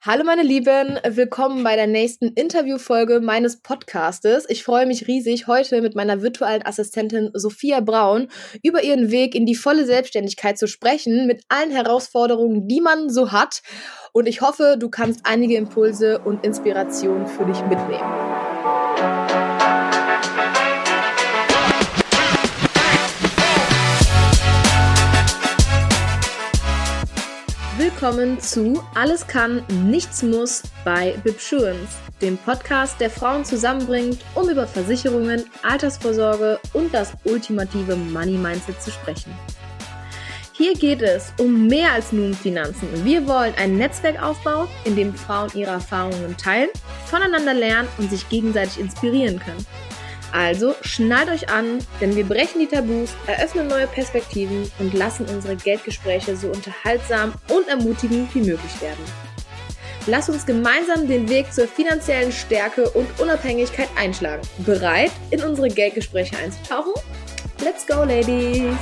Hallo meine Lieben, willkommen bei der nächsten Interviewfolge meines Podcastes. Ich freue mich riesig, heute mit meiner virtuellen Assistentin Sophia Braun über ihren Weg in die volle Selbstständigkeit zu sprechen, mit allen Herausforderungen, die man so hat. Und ich hoffe, du kannst einige Impulse und Inspirationen für dich mitnehmen. Willkommen zu Alles kann, nichts muss bei Bibsurance, dem Podcast, der Frauen zusammenbringt, um über Versicherungen, Altersvorsorge und das ultimative Money Mindset zu sprechen. Hier geht es um mehr als nur um Finanzen. Wir wollen ein Netzwerk aufbauen, in dem Frauen ihre Erfahrungen teilen, voneinander lernen und sich gegenseitig inspirieren können. Also schnallt euch an, denn wir brechen die Tabus, eröffnen neue Perspektiven und lassen unsere Geldgespräche so unterhaltsam und ermutigend wie möglich werden. Lass uns gemeinsam den Weg zur finanziellen Stärke und Unabhängigkeit einschlagen. Bereit, in unsere Geldgespräche einzutauchen? Let's go, Ladies!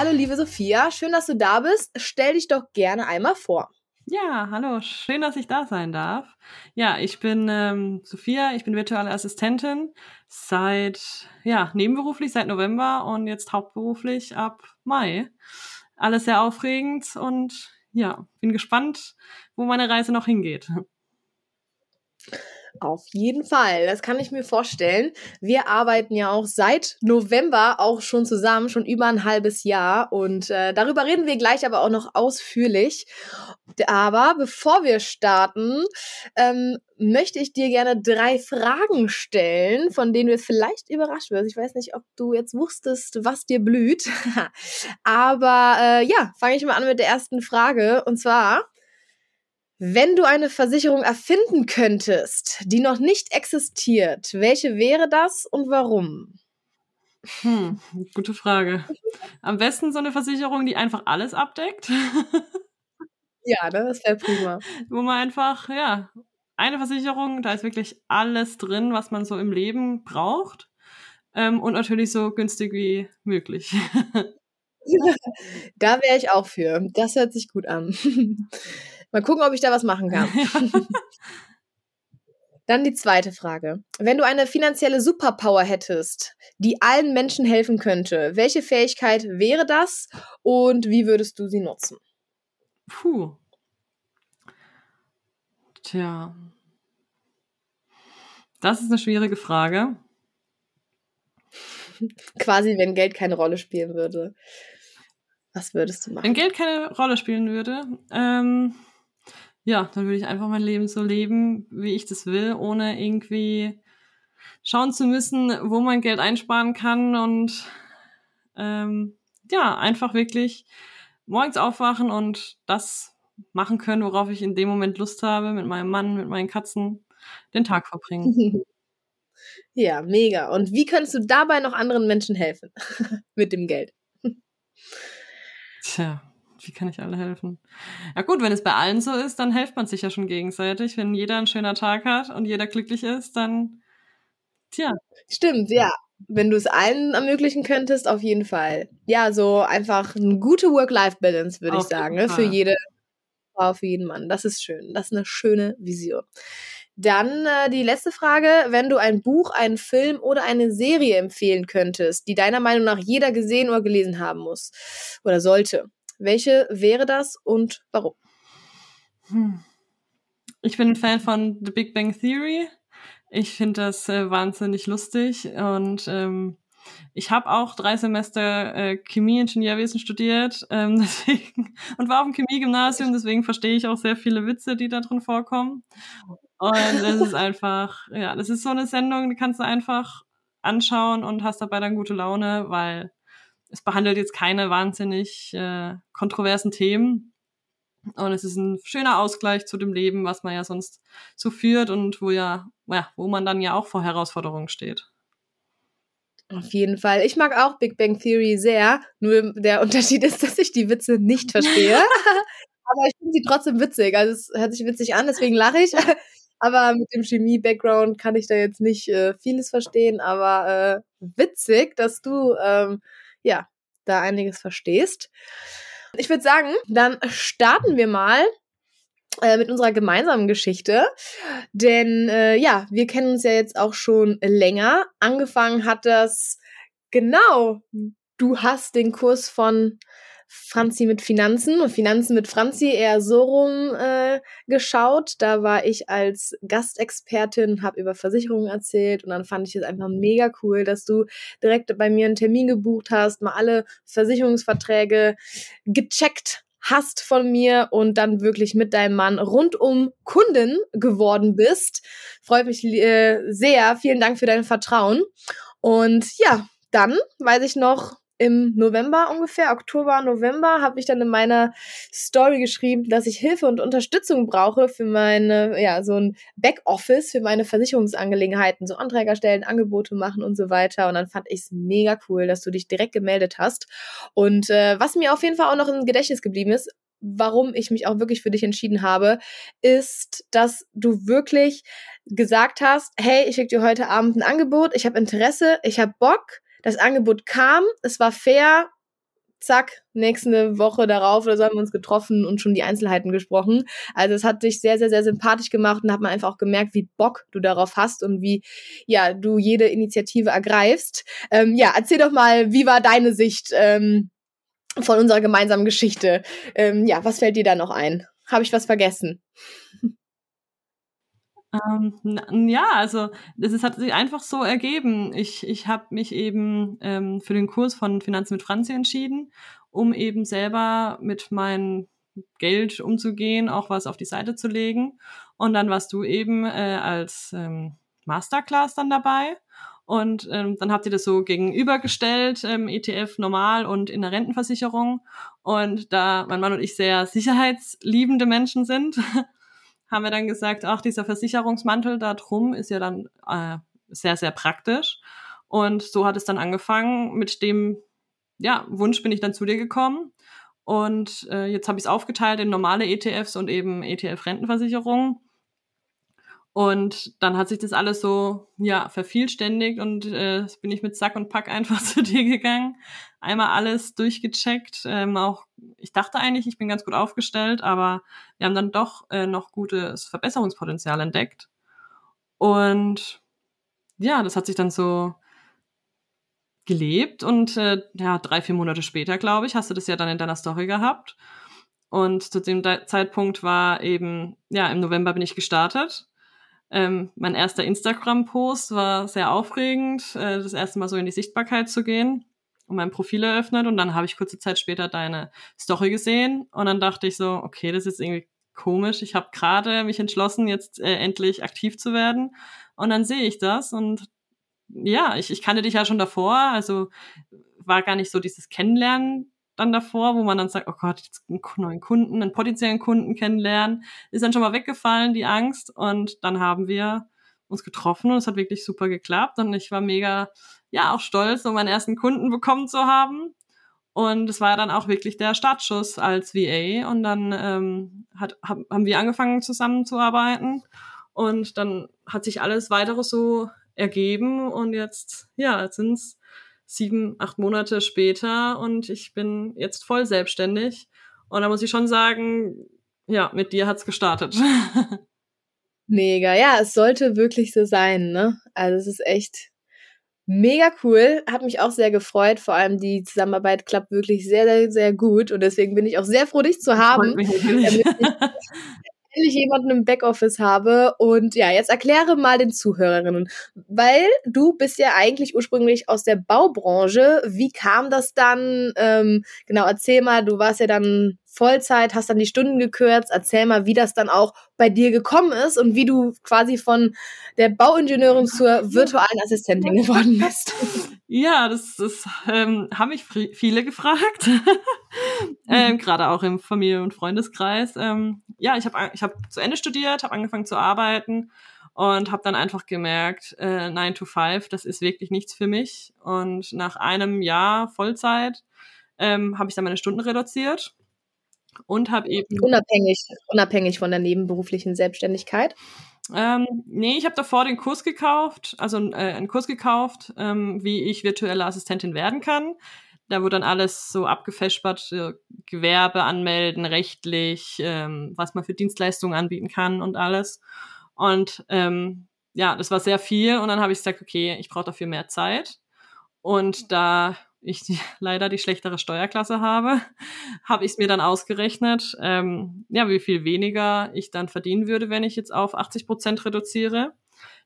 Hallo, liebe Sophia, schön, dass du da bist. Stell dich doch gerne einmal vor. Ja, hallo, schön, dass ich da sein darf. Ja, ich bin ähm, Sophia, ich bin virtuelle Assistentin seit, ja, nebenberuflich seit November und jetzt hauptberuflich ab Mai. Alles sehr aufregend und ja, bin gespannt, wo meine Reise noch hingeht. Auf jeden Fall, das kann ich mir vorstellen. Wir arbeiten ja auch seit November auch schon zusammen, schon über ein halbes Jahr. Und äh, darüber reden wir gleich aber auch noch ausführlich. Aber bevor wir starten, ähm, möchte ich dir gerne drei Fragen stellen, von denen du vielleicht überrascht wirst. Ich weiß nicht, ob du jetzt wusstest, was dir blüht. aber äh, ja, fange ich mal an mit der ersten Frage. Und zwar, wenn du eine Versicherung erfinden könntest, die noch nicht existiert, welche wäre das und warum? Hm, gute Frage. Am besten so eine Versicherung, die einfach alles abdeckt. ja, ne, das wäre prima. Wo man einfach, ja, eine Versicherung, da ist wirklich alles drin, was man so im Leben braucht. Ähm, und natürlich so günstig wie möglich. da wäre ich auch für. Das hört sich gut an. Mal gucken, ob ich da was machen kann. Dann die zweite Frage. Wenn du eine finanzielle Superpower hättest, die allen Menschen helfen könnte, welche Fähigkeit wäre das und wie würdest du sie nutzen? Puh. Tja. Das ist eine schwierige Frage. Quasi, wenn Geld keine Rolle spielen würde. Was würdest du machen? Wenn Geld keine Rolle spielen würde, ähm, ja, dann würde ich einfach mein Leben so leben, wie ich das will, ohne irgendwie schauen zu müssen, wo man Geld einsparen kann und ähm, ja, einfach wirklich morgens aufwachen und das machen können, worauf ich in dem Moment Lust habe, mit meinem Mann, mit meinen Katzen den Tag verbringen. Ja, mega. Und wie kannst du dabei noch anderen Menschen helfen mit dem Geld? Tja, wie kann ich alle helfen? Ja gut, wenn es bei allen so ist, dann hilft man sich ja schon gegenseitig. Wenn jeder einen schönen Tag hat und jeder glücklich ist, dann, tja. Stimmt, ja. Wenn du es allen ermöglichen könntest, auf jeden Fall. Ja, so einfach eine gute Work-Life-Balance, würde ich sagen, ne? für jede Frau, für jeden Mann. Das ist schön. Das ist eine schöne Vision. Dann äh, die letzte Frage, wenn du ein Buch, einen Film oder eine Serie empfehlen könntest, die deiner Meinung nach jeder gesehen oder gelesen haben muss oder sollte, welche wäre das und warum? Hm. Ich bin ein Fan von The Big Bang Theory. Ich finde das äh, wahnsinnig lustig und ähm, ich habe auch drei Semester äh, Chemie-Ingenieurwesen studiert ähm, deswegen, und war auf dem Chemie-Gymnasium, deswegen verstehe ich auch sehr viele Witze, die da drin vorkommen. Und es ist einfach, ja, das ist so eine Sendung, die kannst du einfach anschauen und hast dabei dann gute Laune, weil es behandelt jetzt keine wahnsinnig äh, kontroversen Themen. Und es ist ein schöner Ausgleich zu dem Leben, was man ja sonst so führt und wo ja, ja, wo man dann ja auch vor Herausforderungen steht. Auf jeden Fall. Ich mag auch Big Bang Theory sehr. Nur der Unterschied ist, dass ich die Witze nicht verstehe. Aber ich finde sie trotzdem witzig. Also es hört sich witzig an, deswegen lache ich. aber mit dem Chemie-Background kann ich da jetzt nicht äh, vieles verstehen, aber äh, witzig, dass du ähm, ja da einiges verstehst. Ich würde sagen, dann starten wir mal äh, mit unserer gemeinsamen Geschichte. Denn äh, ja, wir kennen uns ja jetzt auch schon länger. Angefangen hat das genau. Du hast den Kurs von Franzi mit Finanzen und Finanzen mit Franzi eher so rum äh, geschaut. Da war ich als Gastexpertin, habe über Versicherungen erzählt und dann fand ich es einfach mega cool, dass du direkt bei mir einen Termin gebucht hast, mal alle Versicherungsverträge gecheckt hast von mir und dann wirklich mit deinem Mann rundum Kunden geworden bist. Freut mich äh, sehr. Vielen Dank für dein Vertrauen. Und ja, dann weiß ich noch, im November ungefähr, Oktober, November, habe ich dann in meiner Story geschrieben, dass ich Hilfe und Unterstützung brauche für meine, ja, so ein Backoffice für meine Versicherungsangelegenheiten, so Anträge stellen, Angebote machen und so weiter. Und dann fand ich es mega cool, dass du dich direkt gemeldet hast. Und äh, was mir auf jeden Fall auch noch im Gedächtnis geblieben ist, warum ich mich auch wirklich für dich entschieden habe, ist, dass du wirklich gesagt hast, hey, ich schicke dir heute Abend ein Angebot, ich habe Interesse, ich habe Bock das Angebot kam, es war fair, zack, nächste Woche darauf oder so haben wir uns getroffen und schon die Einzelheiten gesprochen. Also es hat dich sehr, sehr, sehr sympathisch gemacht und hat man einfach auch gemerkt, wie Bock du darauf hast und wie, ja, du jede Initiative ergreifst. Ähm, ja, erzähl doch mal, wie war deine Sicht ähm, von unserer gemeinsamen Geschichte? Ähm, ja, was fällt dir da noch ein? Habe ich was vergessen? Ähm, ja, also es hat sich einfach so ergeben. Ich, ich habe mich eben ähm, für den Kurs von Finanzen mit Franzi entschieden, um eben selber mit meinem Geld umzugehen, auch was auf die Seite zu legen. Und dann warst du eben äh, als ähm, Masterclass dann dabei. Und ähm, dann habt ihr das so gegenübergestellt, ähm, ETF normal und in der Rentenversicherung. Und da mein Mann und ich sehr sicherheitsliebende Menschen sind, haben wir dann gesagt, ach, dieser Versicherungsmantel da drum ist ja dann äh, sehr, sehr praktisch. Und so hat es dann angefangen. Mit dem ja, Wunsch bin ich dann zu dir gekommen. Und äh, jetzt habe ich es aufgeteilt in normale ETFs und eben ETF-Rentenversicherung. Und dann hat sich das alles so, ja, vervielständigt und äh, bin ich mit Sack und Pack einfach zu dir gegangen. Einmal alles durchgecheckt. Ähm, auch, ich dachte eigentlich, ich bin ganz gut aufgestellt, aber wir haben dann doch äh, noch gutes Verbesserungspotenzial entdeckt. Und ja, das hat sich dann so gelebt und äh, ja, drei, vier Monate später, glaube ich, hast du das ja dann in deiner Story gehabt. Und zu dem Zeitpunkt war eben, ja, im November bin ich gestartet ähm, mein erster Instagram-Post war sehr aufregend, äh, das erste Mal so in die Sichtbarkeit zu gehen und mein Profil eröffnet und dann habe ich kurze Zeit später deine Story gesehen und dann dachte ich so, okay, das ist irgendwie komisch. Ich habe gerade mich entschlossen, jetzt äh, endlich aktiv zu werden und dann sehe ich das und ja, ich, ich kannte dich ja schon davor, also war gar nicht so dieses Kennenlernen dann davor, wo man dann sagt, oh Gott, jetzt einen neuen Kunden, einen potenziellen Kunden kennenlernen, ist dann schon mal weggefallen, die Angst. Und dann haben wir uns getroffen und es hat wirklich super geklappt. Und ich war mega, ja, auch stolz, um meinen ersten Kunden bekommen zu haben. Und es war dann auch wirklich der Startschuss als VA. Und dann ähm, hat, haben wir angefangen zusammenzuarbeiten. Und dann hat sich alles weitere so ergeben. Und jetzt, ja, jetzt sind es sieben, acht Monate später und ich bin jetzt voll selbstständig. Und da muss ich schon sagen, ja, mit dir hat's gestartet. Mega, ja, es sollte wirklich so sein, ne? Also es ist echt mega cool, hat mich auch sehr gefreut. Vor allem die Zusammenarbeit klappt wirklich sehr, sehr, sehr gut und deswegen bin ich auch sehr froh, dich zu haben. Damit ich jemanden im Backoffice habe. Und ja, jetzt erkläre mal den Zuhörerinnen, weil du bist ja eigentlich ursprünglich aus der Baubranche. Wie kam das dann? Ähm, genau, erzähl mal, du warst ja dann Vollzeit, hast dann die Stunden gekürzt. Erzähl mal, wie das dann auch bei dir gekommen ist und wie du quasi von der Bauingenieurin zur virtuellen Assistentin geworden bist. Ja, das, das ähm, haben mich viele gefragt, ähm, gerade auch im Familie- und Freundeskreis. Ähm, ja, ich habe ich hab zu Ende studiert, habe angefangen zu arbeiten und habe dann einfach gemerkt, äh, 9 to 5, das ist wirklich nichts für mich. Und nach einem Jahr Vollzeit ähm, habe ich dann meine Stunden reduziert und habe eben unabhängig unabhängig von der nebenberuflichen Selbstständigkeit. Ähm, nee, ich habe davor den Kurs gekauft, also äh, einen Kurs gekauft, ähm, wie ich virtuelle Assistentin werden kann. Da wurde dann alles so abgefespert, äh, Gewerbe anmelden, rechtlich, ähm, was man für Dienstleistungen anbieten kann und alles. Und ähm, ja, das war sehr viel und dann habe ich gesagt, okay, ich brauche dafür mehr Zeit. Und da ich die, leider die schlechtere Steuerklasse habe, habe ich es mir dann ausgerechnet, ähm, ja, wie viel weniger ich dann verdienen würde, wenn ich jetzt auf 80 Prozent reduziere.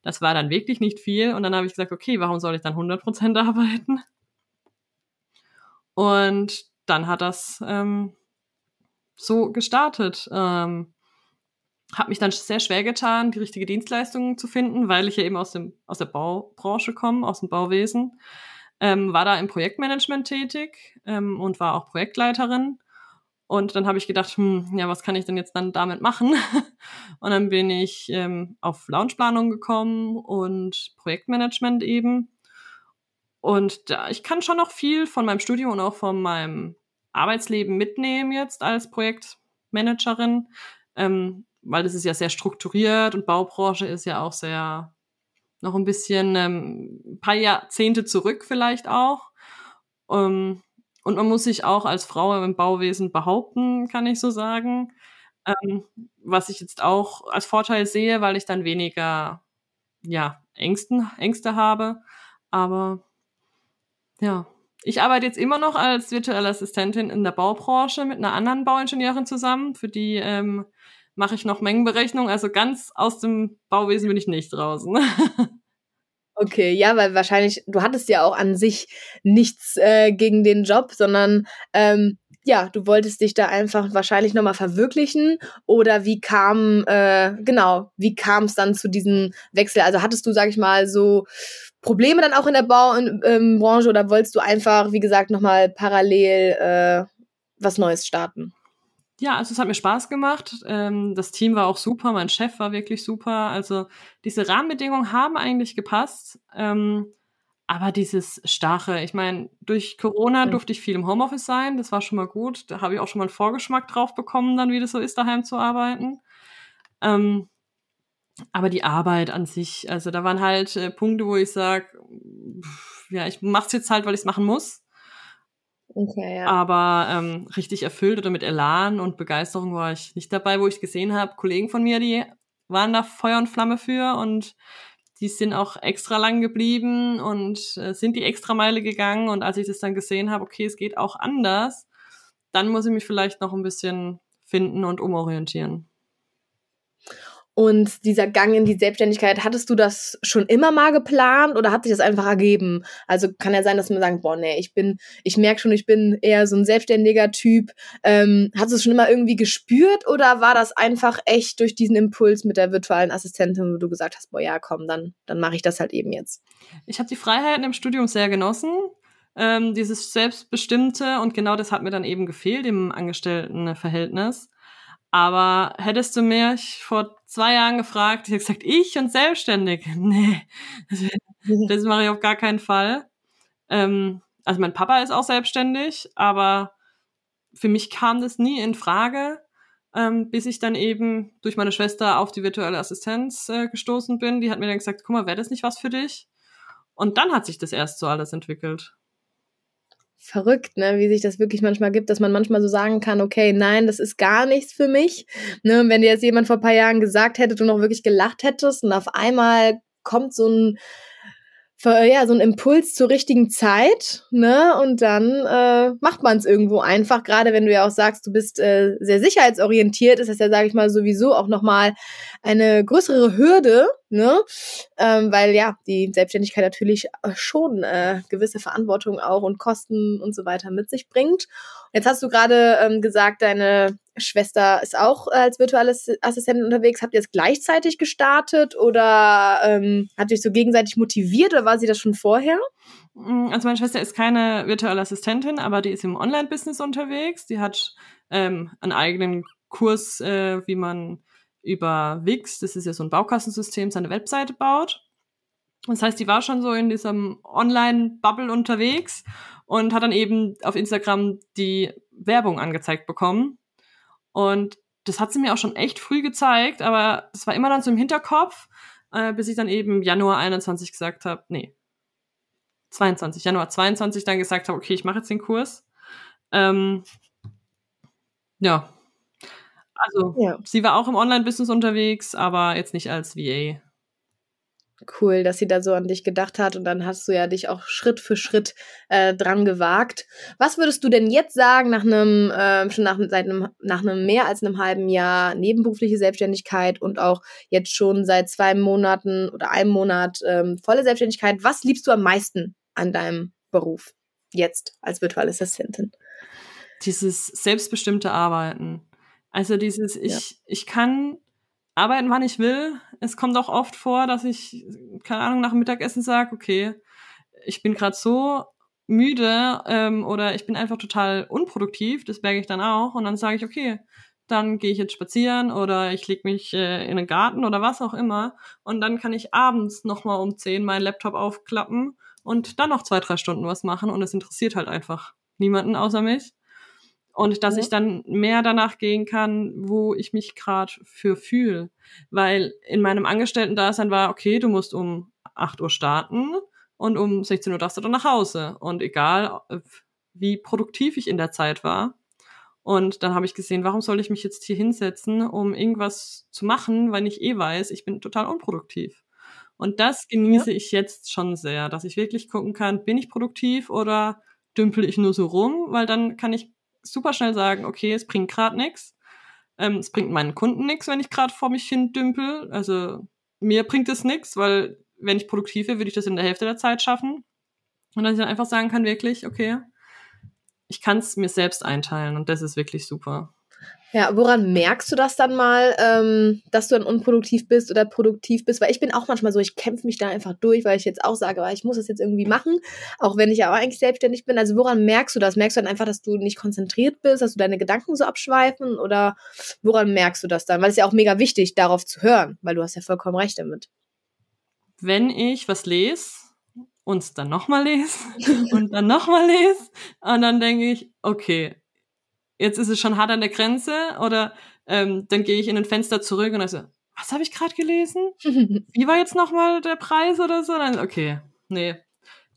Das war dann wirklich nicht viel. Und dann habe ich gesagt, okay, warum soll ich dann 100 Prozent arbeiten? Und dann hat das ähm, so gestartet. Ähm, habe mich dann sehr schwer getan, die richtige Dienstleistung zu finden, weil ich ja eben aus dem aus der Baubranche komme, aus dem Bauwesen ähm, war da im Projektmanagement tätig ähm, und war auch Projektleiterin. Und dann habe ich gedacht, hm, ja, was kann ich denn jetzt dann damit machen? und dann bin ich ähm, auf Launchplanung gekommen und Projektmanagement eben. Und da, ich kann schon noch viel von meinem Studium und auch von meinem Arbeitsleben mitnehmen jetzt als Projektmanagerin, ähm, weil das ist ja sehr strukturiert und Baubranche ist ja auch sehr noch ein bisschen ähm, ein paar Jahrzehnte zurück vielleicht auch. Ähm, und man muss sich auch als Frau im Bauwesen behaupten, kann ich so sagen. Ähm, was ich jetzt auch als Vorteil sehe, weil ich dann weniger ja, Ängsten, Ängste habe. Aber ja, ich arbeite jetzt immer noch als virtuelle Assistentin in der Baubranche mit einer anderen Bauingenieurin zusammen, für die ähm, mache ich noch Mengenberechnung. Also ganz aus dem Bauwesen bin ich nicht draußen. Okay, ja, weil wahrscheinlich, du hattest ja auch an sich nichts äh, gegen den Job, sondern ähm, ja, du wolltest dich da einfach wahrscheinlich nochmal verwirklichen. Oder wie kam, äh, genau, wie kam es dann zu diesem Wechsel? Also hattest du, sag ich mal, so Probleme dann auch in der Baubranche oder wolltest du einfach, wie gesagt, nochmal parallel äh, was Neues starten? Ja, also es hat mir Spaß gemacht. Ähm, das Team war auch super, mein Chef war wirklich super. Also diese Rahmenbedingungen haben eigentlich gepasst. Ähm, aber dieses Starre, ich meine, durch Corona durfte ich viel im Homeoffice sein, das war schon mal gut. Da habe ich auch schon mal einen Vorgeschmack drauf bekommen, dann wie das so ist, daheim zu arbeiten. Ähm, aber die Arbeit an sich, also da waren halt äh, Punkte, wo ich sage, ja, ich mache es jetzt halt, weil ich es machen muss. Okay, ja. Aber ähm, richtig erfüllt oder mit Elan und Begeisterung war ich nicht dabei, wo ich gesehen habe, Kollegen von mir, die waren da Feuer und Flamme für und die sind auch extra lang geblieben und äh, sind die extra Meile gegangen. Und als ich das dann gesehen habe, okay, es geht auch anders, dann muss ich mich vielleicht noch ein bisschen finden und umorientieren. Und dieser Gang in die Selbstständigkeit, hattest du das schon immer mal geplant oder hat sich das einfach ergeben? Also kann ja sein, dass man sagt, boah, nee, ich bin, ich merke schon, ich bin eher so ein selbstständiger Typ. Ähm, hast du es schon immer irgendwie gespürt oder war das einfach echt durch diesen Impuls mit der virtuellen Assistentin, wo du gesagt hast, boah, ja, komm, dann, dann mache ich das halt eben jetzt? Ich habe die Freiheiten im Studium sehr genossen. Ähm, dieses Selbstbestimmte und genau das hat mir dann eben gefehlt im Angestelltenverhältnis. Aber hättest du mich vor zwei Jahren gefragt, ich hätte gesagt, ich und selbstständig. Nee, das, das mache ich auf gar keinen Fall. Ähm, also mein Papa ist auch selbstständig, aber für mich kam das nie in Frage, ähm, bis ich dann eben durch meine Schwester auf die virtuelle Assistenz äh, gestoßen bin. Die hat mir dann gesagt, guck mal, wäre das nicht was für dich? Und dann hat sich das erst so alles entwickelt verrückt, ne, wie sich das wirklich manchmal gibt, dass man manchmal so sagen kann, okay, nein, das ist gar nichts für mich. Ne, wenn dir jetzt jemand vor ein paar Jahren gesagt hätte, du noch wirklich gelacht hättest und auf einmal kommt so ein ja, so ein Impuls zur richtigen Zeit, ne? Und dann äh, macht man es irgendwo einfach. Gerade wenn du ja auch sagst, du bist äh, sehr sicherheitsorientiert, ist das ja, sage ich mal, sowieso auch nochmal eine größere Hürde, ne? Ähm, weil ja, die Selbstständigkeit natürlich äh, schon äh, gewisse Verantwortung auch und Kosten und so weiter mit sich bringt. Jetzt hast du gerade ähm, gesagt, deine Schwester ist auch äh, als virtuelle Assistentin unterwegs. Habt ihr es gleichzeitig gestartet oder ähm, habt ihr euch so gegenseitig motiviert oder war sie das schon vorher? Mm, also meine Schwester ist keine virtuelle Assistentin, aber die ist im Online-Business unterwegs. Die hat ähm, einen eigenen Kurs, äh, wie man über Wix, das ist ja so ein Baukastensystem, seine Webseite baut. Das heißt, die war schon so in diesem Online-Bubble unterwegs und hat dann eben auf Instagram die Werbung angezeigt bekommen und das hat sie mir auch schon echt früh gezeigt, aber das war immer dann so im Hinterkopf, äh, bis ich dann eben Januar 21 gesagt habe, nee, 22, Januar 22 dann gesagt habe, okay, ich mache jetzt den Kurs. Ähm, ja. Also, ja. sie war auch im Online-Business unterwegs, aber jetzt nicht als VA cool, dass sie da so an dich gedacht hat und dann hast du ja dich auch Schritt für Schritt äh, dran gewagt. Was würdest du denn jetzt sagen nach einem äh, schon nach seit einem nach einem mehr als einem halben Jahr nebenberufliche Selbstständigkeit und auch jetzt schon seit zwei Monaten oder einem Monat ähm, volle Selbstständigkeit? Was liebst du am meisten an deinem Beruf jetzt als virtuelle Assistentin? Dieses selbstbestimmte Arbeiten. Also dieses ich ja. ich kann arbeiten, wann ich will. Es kommt auch oft vor, dass ich, keine Ahnung, nach dem Mittagessen sage, okay, ich bin gerade so müde ähm, oder ich bin einfach total unproduktiv, das merke ich dann auch. Und dann sage ich, okay, dann gehe ich jetzt spazieren oder ich lege mich äh, in den Garten oder was auch immer. Und dann kann ich abends nochmal um zehn meinen Laptop aufklappen und dann noch zwei, drei Stunden was machen. Und es interessiert halt einfach niemanden außer mich und dass ja. ich dann mehr danach gehen kann, wo ich mich gerade für fühle. Weil in meinem Angestellten-Dasein war, okay, du musst um 8 Uhr starten und um 16 Uhr darfst du dann nach Hause. Und egal, äh, wie produktiv ich in der Zeit war. Und dann habe ich gesehen, warum soll ich mich jetzt hier hinsetzen, um irgendwas zu machen, weil ich eh weiß, ich bin total unproduktiv. Und das genieße ja. ich jetzt schon sehr, dass ich wirklich gucken kann, bin ich produktiv oder dümpel ich nur so rum, weil dann kann ich super schnell sagen, okay, es bringt gerade nichts. Ähm, es bringt meinen Kunden nichts, wenn ich gerade vor mich hin dümpel. Also mir bringt es nichts, weil wenn ich produktiv wäre, würde ich das in der Hälfte der Zeit schaffen. Und dass ich dann einfach sagen kann, wirklich, okay, ich kann es mir selbst einteilen und das ist wirklich super. Ja, woran merkst du das dann mal, ähm, dass du dann unproduktiv bist oder produktiv bist? Weil ich bin auch manchmal so, ich kämpfe mich da einfach durch, weil ich jetzt auch sage, ich muss das jetzt irgendwie machen, auch wenn ich aber eigentlich selbstständig bin. Also woran merkst du das? Merkst du dann einfach, dass du nicht konzentriert bist, dass du deine Gedanken so abschweifen oder woran merkst du das dann? Weil es ist ja auch mega wichtig, darauf zu hören, weil du hast ja vollkommen recht damit. Wenn ich was lese und es dann nochmal lese und dann nochmal lese und dann denke ich, okay, jetzt ist es schon hart an der Grenze oder ähm, dann gehe ich in ein Fenster zurück und also, was habe ich gerade gelesen? Wie war jetzt nochmal der Preis oder so? Dann, okay, nee.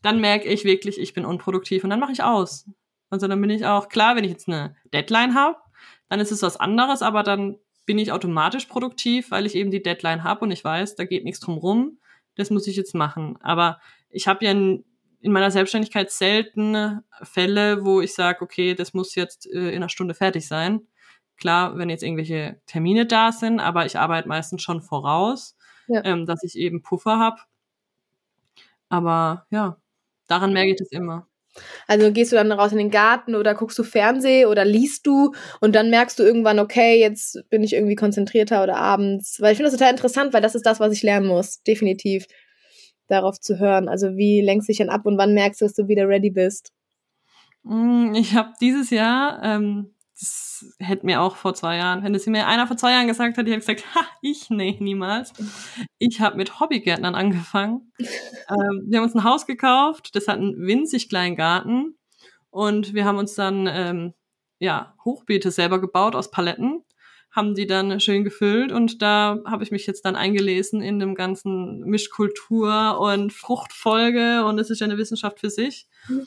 Dann merke ich wirklich, ich bin unproduktiv und dann mache ich aus. Also dann bin ich auch, klar, wenn ich jetzt eine Deadline habe, dann ist es was anderes, aber dann bin ich automatisch produktiv, weil ich eben die Deadline habe und ich weiß, da geht nichts drum rum. Das muss ich jetzt machen. Aber ich habe ja in meiner Selbstständigkeit selten Fälle, wo ich sage, okay, das muss jetzt äh, in einer Stunde fertig sein. Klar, wenn jetzt irgendwelche Termine da sind, aber ich arbeite meistens schon voraus, ja. ähm, dass ich eben Puffer habe. Aber ja, daran merke ich das immer. Also gehst du dann raus in den Garten oder guckst du Fernseh oder liest du und dann merkst du irgendwann, okay, jetzt bin ich irgendwie konzentrierter oder abends. Weil ich finde das total interessant, weil das ist das, was ich lernen muss, definitiv darauf zu hören? Also wie lenkst du dich dann ab und wann merkst du, dass du wieder ready bist? Mm, ich habe dieses Jahr, ähm, das hätte mir auch vor zwei Jahren, wenn es mir einer vor zwei Jahren gesagt hätte, ich hätte gesagt, ha, ich nee, niemals. Ich habe mit Hobbygärtnern angefangen. ähm, wir haben uns ein Haus gekauft, das hat einen winzig kleinen Garten und wir haben uns dann ähm, ja Hochbeete selber gebaut aus Paletten haben die dann schön gefüllt und da habe ich mich jetzt dann eingelesen in dem ganzen Mischkultur und Fruchtfolge und es ist ja eine Wissenschaft für sich mhm.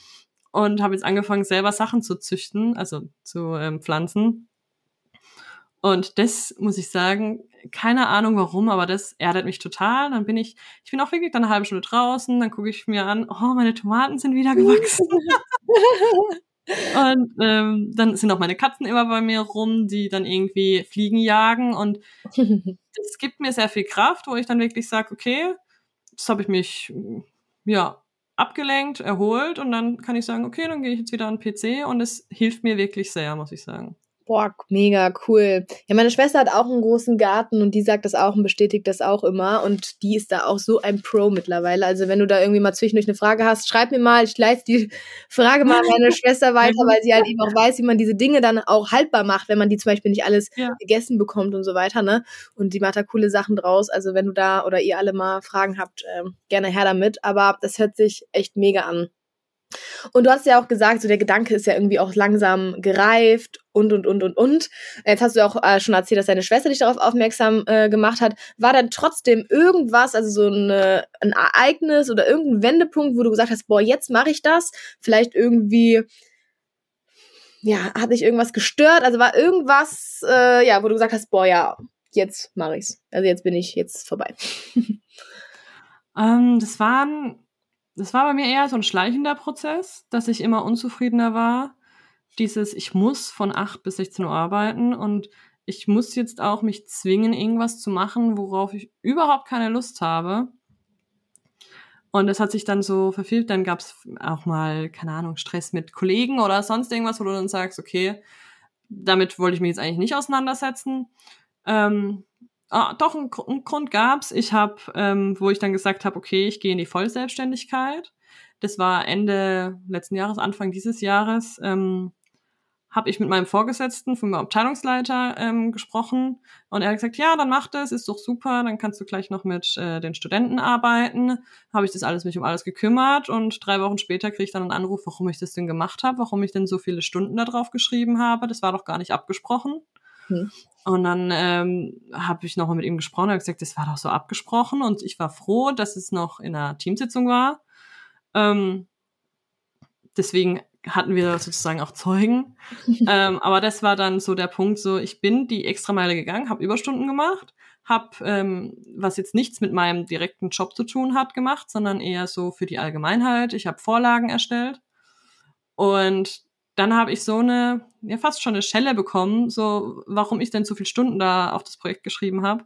und habe jetzt angefangen selber Sachen zu züchten, also zu ähm, pflanzen. Und das muss ich sagen, keine Ahnung warum, aber das erdet mich total. Dann bin ich, ich bin auch wirklich dann eine halbe Stunde draußen, dann gucke ich mir an, oh, meine Tomaten sind wieder gewachsen. Und ähm, dann sind auch meine Katzen immer bei mir rum, die dann irgendwie Fliegen jagen. Und das gibt mir sehr viel Kraft, wo ich dann wirklich sage, okay, jetzt habe ich mich ja abgelenkt, erholt und dann kann ich sagen, okay, dann gehe ich jetzt wieder an den PC und es hilft mir wirklich sehr, muss ich sagen. Boah, mega cool. Ja, meine Schwester hat auch einen großen Garten und die sagt das auch und bestätigt das auch immer. Und die ist da auch so ein Pro mittlerweile. Also wenn du da irgendwie mal zwischendurch eine Frage hast, schreib mir mal, ich leite die Frage mal an meine Schwester weiter, weil sie halt eben auch weiß, wie man diese Dinge dann auch haltbar macht, wenn man die zum Beispiel nicht alles ja. gegessen bekommt und so weiter, ne? Und die macht da coole Sachen draus. Also wenn du da oder ihr alle mal Fragen habt, ähm, gerne her damit. Aber das hört sich echt mega an. Und du hast ja auch gesagt, so der Gedanke ist ja irgendwie auch langsam gereift und, und, und, und, und. Jetzt hast du auch äh, schon erzählt, dass deine Schwester dich darauf aufmerksam äh, gemacht hat. War dann trotzdem irgendwas, also so eine, ein Ereignis oder irgendein Wendepunkt, wo du gesagt hast, boah, jetzt mache ich das? Vielleicht irgendwie, ja, hat dich irgendwas gestört? Also war irgendwas, äh, ja, wo du gesagt hast, boah, ja, jetzt mache ich's. Also jetzt bin ich jetzt vorbei. ähm, das waren das war bei mir eher so ein schleichender Prozess, dass ich immer unzufriedener war. Dieses, ich muss von 8 bis 16 Uhr arbeiten und ich muss jetzt auch mich zwingen, irgendwas zu machen, worauf ich überhaupt keine Lust habe. Und das hat sich dann so verfehlt. Dann gab es auch mal, keine Ahnung, Stress mit Kollegen oder sonst irgendwas, wo du dann sagst, okay, damit wollte ich mich jetzt eigentlich nicht auseinandersetzen. Ähm, Ah, doch, einen, einen Grund gab's. Ich habe, ähm, wo ich dann gesagt habe, okay, ich gehe in die Vollselbstständigkeit. Das war Ende letzten Jahres, Anfang dieses Jahres. Ähm, habe ich mit meinem Vorgesetzten, vom Abteilungsleiter, ähm, gesprochen und er hat gesagt, ja, dann mach das, ist doch super, dann kannst du gleich noch mit äh, den Studenten arbeiten. Habe ich das alles mich um alles gekümmert und drei Wochen später kriege ich dann einen Anruf, warum ich das denn gemacht habe, warum ich denn so viele Stunden da drauf geschrieben habe. Das war doch gar nicht abgesprochen. Hm. Und dann ähm, habe ich nochmal mit ihm gesprochen, er hat gesagt, das war doch so abgesprochen und ich war froh, dass es noch in einer Teamsitzung war. Ähm, deswegen hatten wir sozusagen auch Zeugen. ähm, aber das war dann so der Punkt, so ich bin die extra Meile gegangen, habe Überstunden gemacht, habe, ähm, was jetzt nichts mit meinem direkten Job zu tun hat, gemacht, sondern eher so für die Allgemeinheit. Ich habe Vorlagen erstellt. Und dann habe ich so eine, ja fast schon eine Schelle bekommen, so warum ich denn so viele Stunden da auf das Projekt geschrieben habe.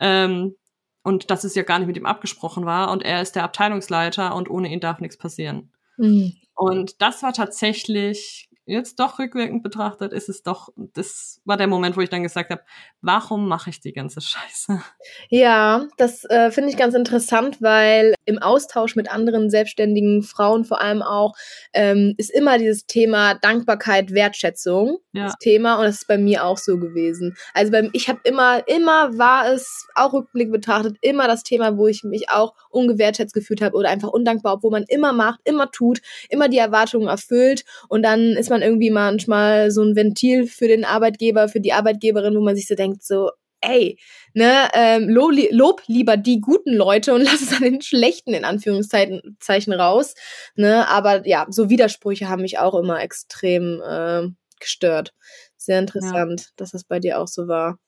Ähm, und dass es ja gar nicht mit ihm abgesprochen war und er ist der Abteilungsleiter und ohne ihn darf nichts passieren. Mhm. Und das war tatsächlich jetzt doch rückwirkend betrachtet, ist es doch, das war der Moment, wo ich dann gesagt habe, warum mache ich die ganze Scheiße? Ja, das äh, finde ich ganz interessant, weil im Austausch mit anderen selbstständigen Frauen vor allem auch ähm, ist immer dieses Thema Dankbarkeit, Wertschätzung ja. das Thema und das ist bei mir auch so gewesen. Also beim, ich habe immer, immer war es auch Rückblick betrachtet immer das Thema, wo ich mich auch ungewertschätzt gefühlt habe oder einfach undankbar, obwohl man immer macht, immer tut, immer die Erwartungen erfüllt und dann ist man irgendwie manchmal so ein Ventil für den Arbeitgeber, für die Arbeitgeberin, wo man sich so denkt, so, ey, ne, ähm, lob, lob lieber die guten Leute und lass es an den schlechten in Anführungszeichen Zeichen raus, ne, aber ja, so Widersprüche haben mich auch immer extrem äh, gestört. Sehr interessant, ja. dass das bei dir auch so war.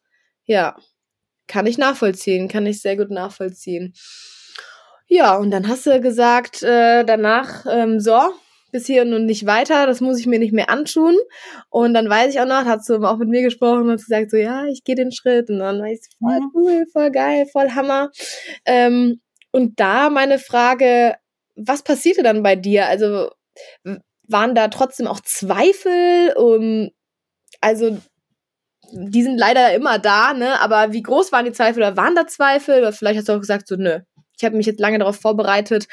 Ja, kann ich nachvollziehen, kann ich sehr gut nachvollziehen. Ja, und dann hast du gesagt, äh, danach, ähm, so, bis hier und nicht weiter, das muss ich mir nicht mehr antun. Und dann weiß ich auch noch, hast du auch mit mir gesprochen und gesagt, so, ja, ich gehe den Schritt. Und dann war ich voll cool, voll geil, voll Hammer. Ähm, und da meine Frage, was passierte dann bei dir? Also, waren da trotzdem auch Zweifel? Um, also, die sind leider immer da, ne? Aber wie groß waren die Zweifel oder waren da Zweifel? Oder vielleicht hast du auch gesagt, so, nö, ich habe mich jetzt lange darauf vorbereitet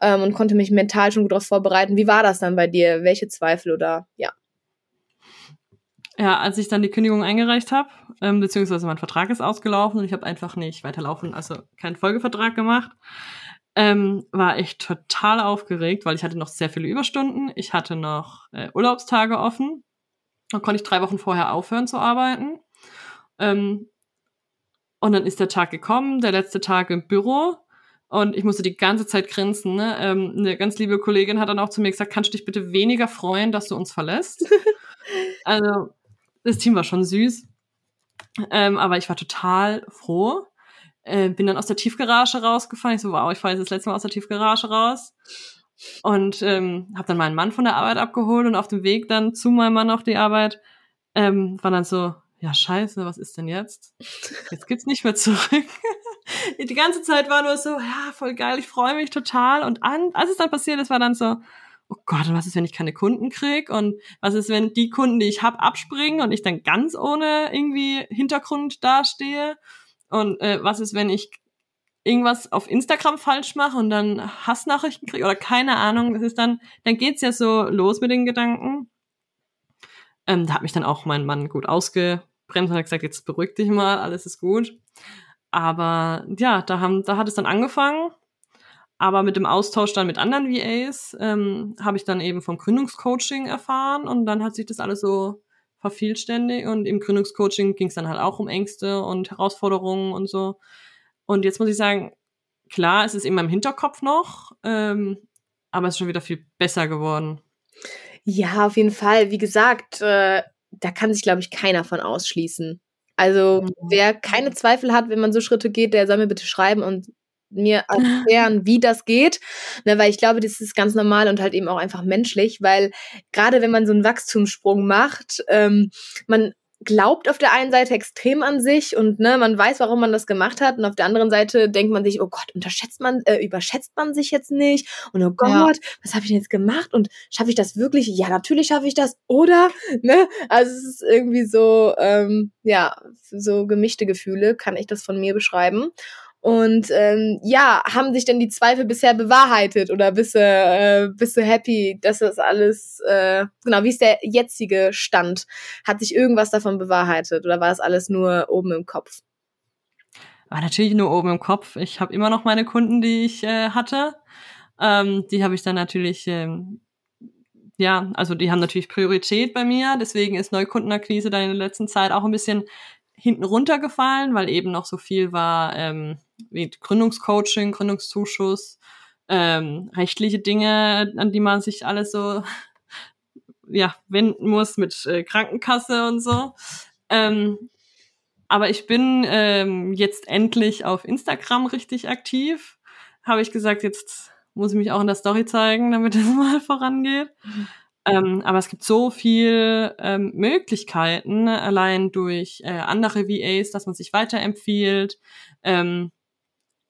ähm, und konnte mich mental schon gut darauf vorbereiten. Wie war das dann bei dir? Welche Zweifel oder ja? Ja, als ich dann die Kündigung eingereicht habe, ähm, beziehungsweise mein Vertrag ist ausgelaufen und ich habe einfach nicht weiterlaufen, also keinen Folgevertrag gemacht, ähm, war ich total aufgeregt, weil ich hatte noch sehr viele Überstunden, ich hatte noch äh, Urlaubstage offen, dann konnte ich drei Wochen vorher aufhören zu arbeiten. Ähm, und dann ist der Tag gekommen, der letzte Tag im Büro. Und ich musste die ganze Zeit grinsen. Ne? Ähm, eine ganz liebe Kollegin hat dann auch zu mir gesagt, kannst du dich bitte weniger freuen, dass du uns verlässt? also das Team war schon süß. Ähm, aber ich war total froh. Äh, bin dann aus der Tiefgarage rausgefahren. Ich so, wow, ich fahre jetzt das letzte Mal aus der Tiefgarage raus. Und ähm, habe dann meinen Mann von der Arbeit abgeholt und auf dem Weg dann zu meinem Mann auf die Arbeit ähm, war dann so, ja scheiße, was ist denn jetzt? Jetzt gibt's nicht mehr zurück. Die ganze Zeit war nur so, ja, voll geil, ich freue mich total. Und an, als es dann passiert ist, war dann so, oh Gott, und was ist, wenn ich keine Kunden krieg? Und was ist, wenn die Kunden, die ich hab, abspringen und ich dann ganz ohne irgendwie Hintergrund dastehe? Und äh, was ist, wenn ich irgendwas auf Instagram falsch mache und dann Hassnachrichten kriege oder keine Ahnung, das ist dann, dann geht's ja so los mit den Gedanken. Ähm, da hat mich dann auch mein Mann gut ausgebremst und hat gesagt, jetzt beruhig dich mal, alles ist gut. Aber ja, da, haben, da hat es dann angefangen. aber mit dem Austausch dann mit anderen VAs ähm, habe ich dann eben vom Gründungscoaching erfahren und dann hat sich das alles so vervielständigt und im Gründungscoaching ging es dann halt auch um Ängste und Herausforderungen und so. Und jetzt muss ich sagen, klar, es ist in meinem Hinterkopf noch, ähm, aber es ist schon wieder viel besser geworden. Ja, auf jeden Fall. Wie gesagt, äh, da kann sich, glaube ich, keiner von ausschließen. Also mhm. wer keine Zweifel hat, wenn man so Schritte geht, der soll mir bitte schreiben und mir erklären, wie das geht, ne, weil ich glaube, das ist ganz normal und halt eben auch einfach menschlich, weil gerade wenn man so einen Wachstumssprung macht, ähm, man glaubt auf der einen Seite extrem an sich und ne, man weiß, warum man das gemacht hat und auf der anderen Seite denkt man sich, oh Gott, unterschätzt man, äh, überschätzt man sich jetzt nicht und oh Gott, ja. was habe ich denn jetzt gemacht und schaffe ich das wirklich? Ja, natürlich schaffe ich das, oder? Ne? Also es ist irgendwie so, ähm, ja, so gemischte Gefühle, kann ich das von mir beschreiben. Und ähm, ja, haben sich denn die Zweifel bisher bewahrheitet oder bist du, äh, bist du happy, dass das alles, äh, genau, wie ist der jetzige Stand? Hat sich irgendwas davon bewahrheitet oder war es alles nur oben im Kopf? War natürlich nur oben im Kopf. Ich habe immer noch meine Kunden, die ich äh, hatte. Ähm, die habe ich dann natürlich, ähm, ja, also die haben natürlich Priorität bei mir. Deswegen ist Neukundenakquise dann in der letzten Zeit auch ein bisschen hinten runtergefallen, weil eben noch so viel war ähm, wie Gründungscoaching, Gründungszuschuss, ähm, rechtliche Dinge, an die man sich alles so ja wenden muss mit äh, Krankenkasse und so. Ähm, aber ich bin ähm, jetzt endlich auf Instagram richtig aktiv. Habe ich gesagt, jetzt muss ich mich auch in der Story zeigen, damit es mal vorangeht. Mhm. Ähm, aber es gibt so viel ähm, Möglichkeiten, allein durch äh, andere VAs, dass man sich weiterempfiehlt. Ähm,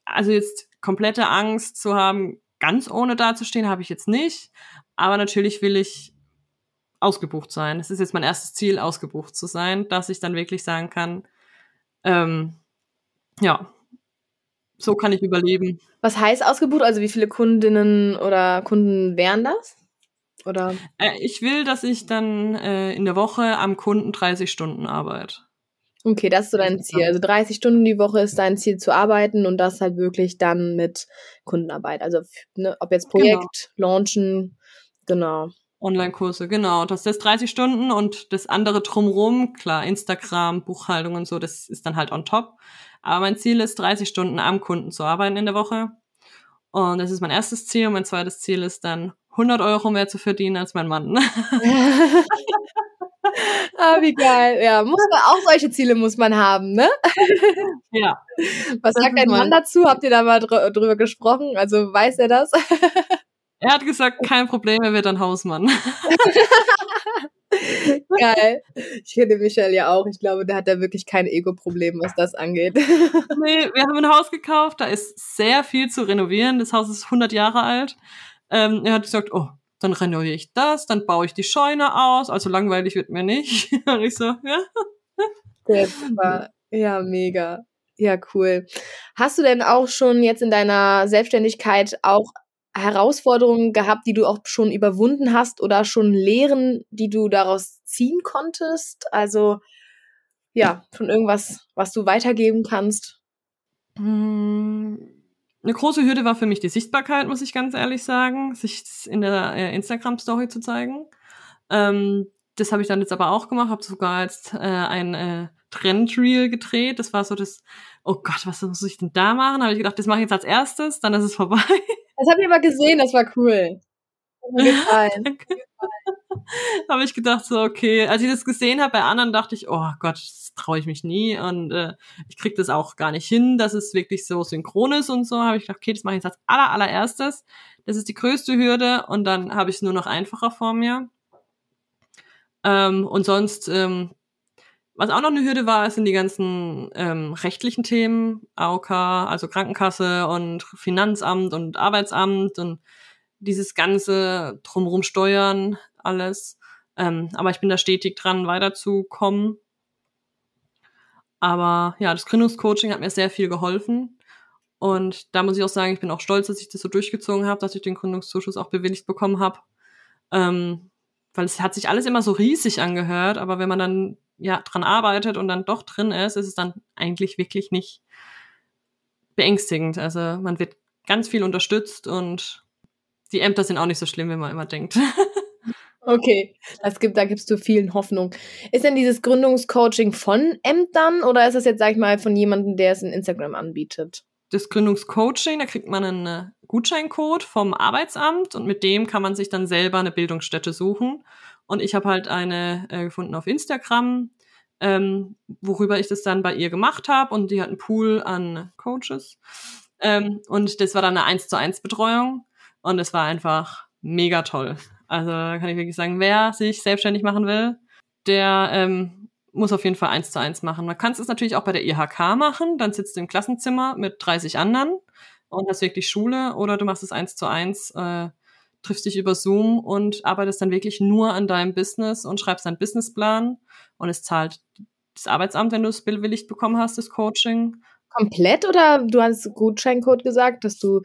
also jetzt komplette Angst zu haben, ganz ohne dazustehen, habe ich jetzt nicht. Aber natürlich will ich ausgebucht sein. Es ist jetzt mein erstes Ziel, ausgebucht zu sein, dass ich dann wirklich sagen kann, ähm, ja, so kann ich überleben. Was heißt ausgebucht? Also wie viele Kundinnen oder Kunden wären das? Oder? Äh, ich will, dass ich dann äh, in der Woche am Kunden 30 Stunden arbeite. Okay, das ist so dein Ziel. Also 30 Stunden die Woche ist dein Ziel zu arbeiten und das halt wirklich dann mit Kundenarbeit. Also ne, ob jetzt Projekt, genau. Launchen, genau. Online-Kurse, genau. Das ist 30 Stunden und das andere drumrum, klar, Instagram, Buchhaltung und so, das ist dann halt on top. Aber mein Ziel ist, 30 Stunden am Kunden zu arbeiten in der Woche. Und das ist mein erstes Ziel. Und mein zweites Ziel ist dann 100 Euro mehr zu verdienen als mein Mann. ah, wie geil. Ja, muss man auch solche Ziele muss man haben, ne? Ja. Was sagt dein Mann dazu? Habt ihr da mal dr drüber gesprochen? Also weiß er das? Er hat gesagt, kein Problem, er wird ein Hausmann. Geil. Ich kenne Michael ja auch. Ich glaube, der hat da wirklich kein Ego-Problem, was das angeht. Nee, wir haben ein Haus gekauft, da ist sehr viel zu renovieren. Das Haus ist 100 Jahre alt. Ähm, er hat gesagt, oh, dann renoviere ich das, dann baue ich die Scheune aus, also langweilig wird mir nicht. Und ich so, ja. Super. Ja, mega. Ja, cool. Hast du denn auch schon jetzt in deiner Selbstständigkeit auch Herausforderungen gehabt, die du auch schon überwunden hast oder schon Lehren, die du daraus ziehen konntest? Also ja, schon irgendwas, was du weitergeben kannst? Hm, eine große Hürde war für mich die Sichtbarkeit, muss ich ganz ehrlich sagen, sich in der äh, Instagram-Story zu zeigen. Ähm, das habe ich dann jetzt aber auch gemacht, habe sogar jetzt äh, ein äh, Trend-Reel gedreht. Das war so das, oh Gott, was muss ich denn da machen? Habe ich gedacht, das mache ich jetzt als erstes, dann ist es vorbei. Das habe ich aber gesehen, das war cool. Mir gefallen. habe ich gedacht, so, okay. Als ich das gesehen habe bei anderen, dachte ich, oh Gott, das traue ich mich nie und äh, ich krieg das auch gar nicht hin, dass es wirklich so synchron ist und so. Habe ich gedacht, okay, das mache ich jetzt als aller, allererstes. Das ist die größte Hürde und dann habe ich es nur noch einfacher vor mir. Ähm, und sonst, ähm, was auch noch eine Hürde war, sind die ganzen ähm, rechtlichen Themen, AOK, also Krankenkasse und Finanzamt und Arbeitsamt und dieses ganze drumherum steuern, alles. Ähm, aber ich bin da stetig dran, weiterzukommen. Aber ja, das Gründungscoaching hat mir sehr viel geholfen. Und da muss ich auch sagen, ich bin auch stolz, dass ich das so durchgezogen habe, dass ich den Gründungszuschuss auch bewilligt bekommen habe. Ähm, weil es hat sich alles immer so riesig angehört, aber wenn man dann ja dran arbeitet und dann doch drin ist, ist es dann eigentlich wirklich nicht beängstigend. Also man wird ganz viel unterstützt und die Ämter sind auch nicht so schlimm, wie man immer denkt. Okay, das gibt, da gibst du vielen Hoffnung. Ist denn dieses Gründungscoaching von Ämtern oder ist das jetzt, sag ich mal, von jemandem, der es in Instagram anbietet? Das Gründungscoaching, da kriegt man einen äh, Gutscheincode vom Arbeitsamt und mit dem kann man sich dann selber eine Bildungsstätte suchen. Und ich habe halt eine äh, gefunden auf Instagram, ähm, worüber ich das dann bei ihr gemacht habe und die hat einen Pool an Coaches. Ähm, und das war dann eine 1 zu 1 Betreuung und es war einfach mega toll. Also kann ich wirklich sagen, wer sich selbstständig machen will, der ähm, muss auf jeden Fall eins zu eins machen. Man kann es natürlich auch bei der IHK machen, dann sitzt du im Klassenzimmer mit 30 anderen und hast wirklich Schule oder du machst es eins zu eins, äh, triffst dich über Zoom und arbeitest dann wirklich nur an deinem Business und schreibst deinen Businessplan und es zahlt das Arbeitsamt, wenn du es bewilligt bekommen hast, das Coaching. Komplett oder du hast Gutscheincode gesagt, dass du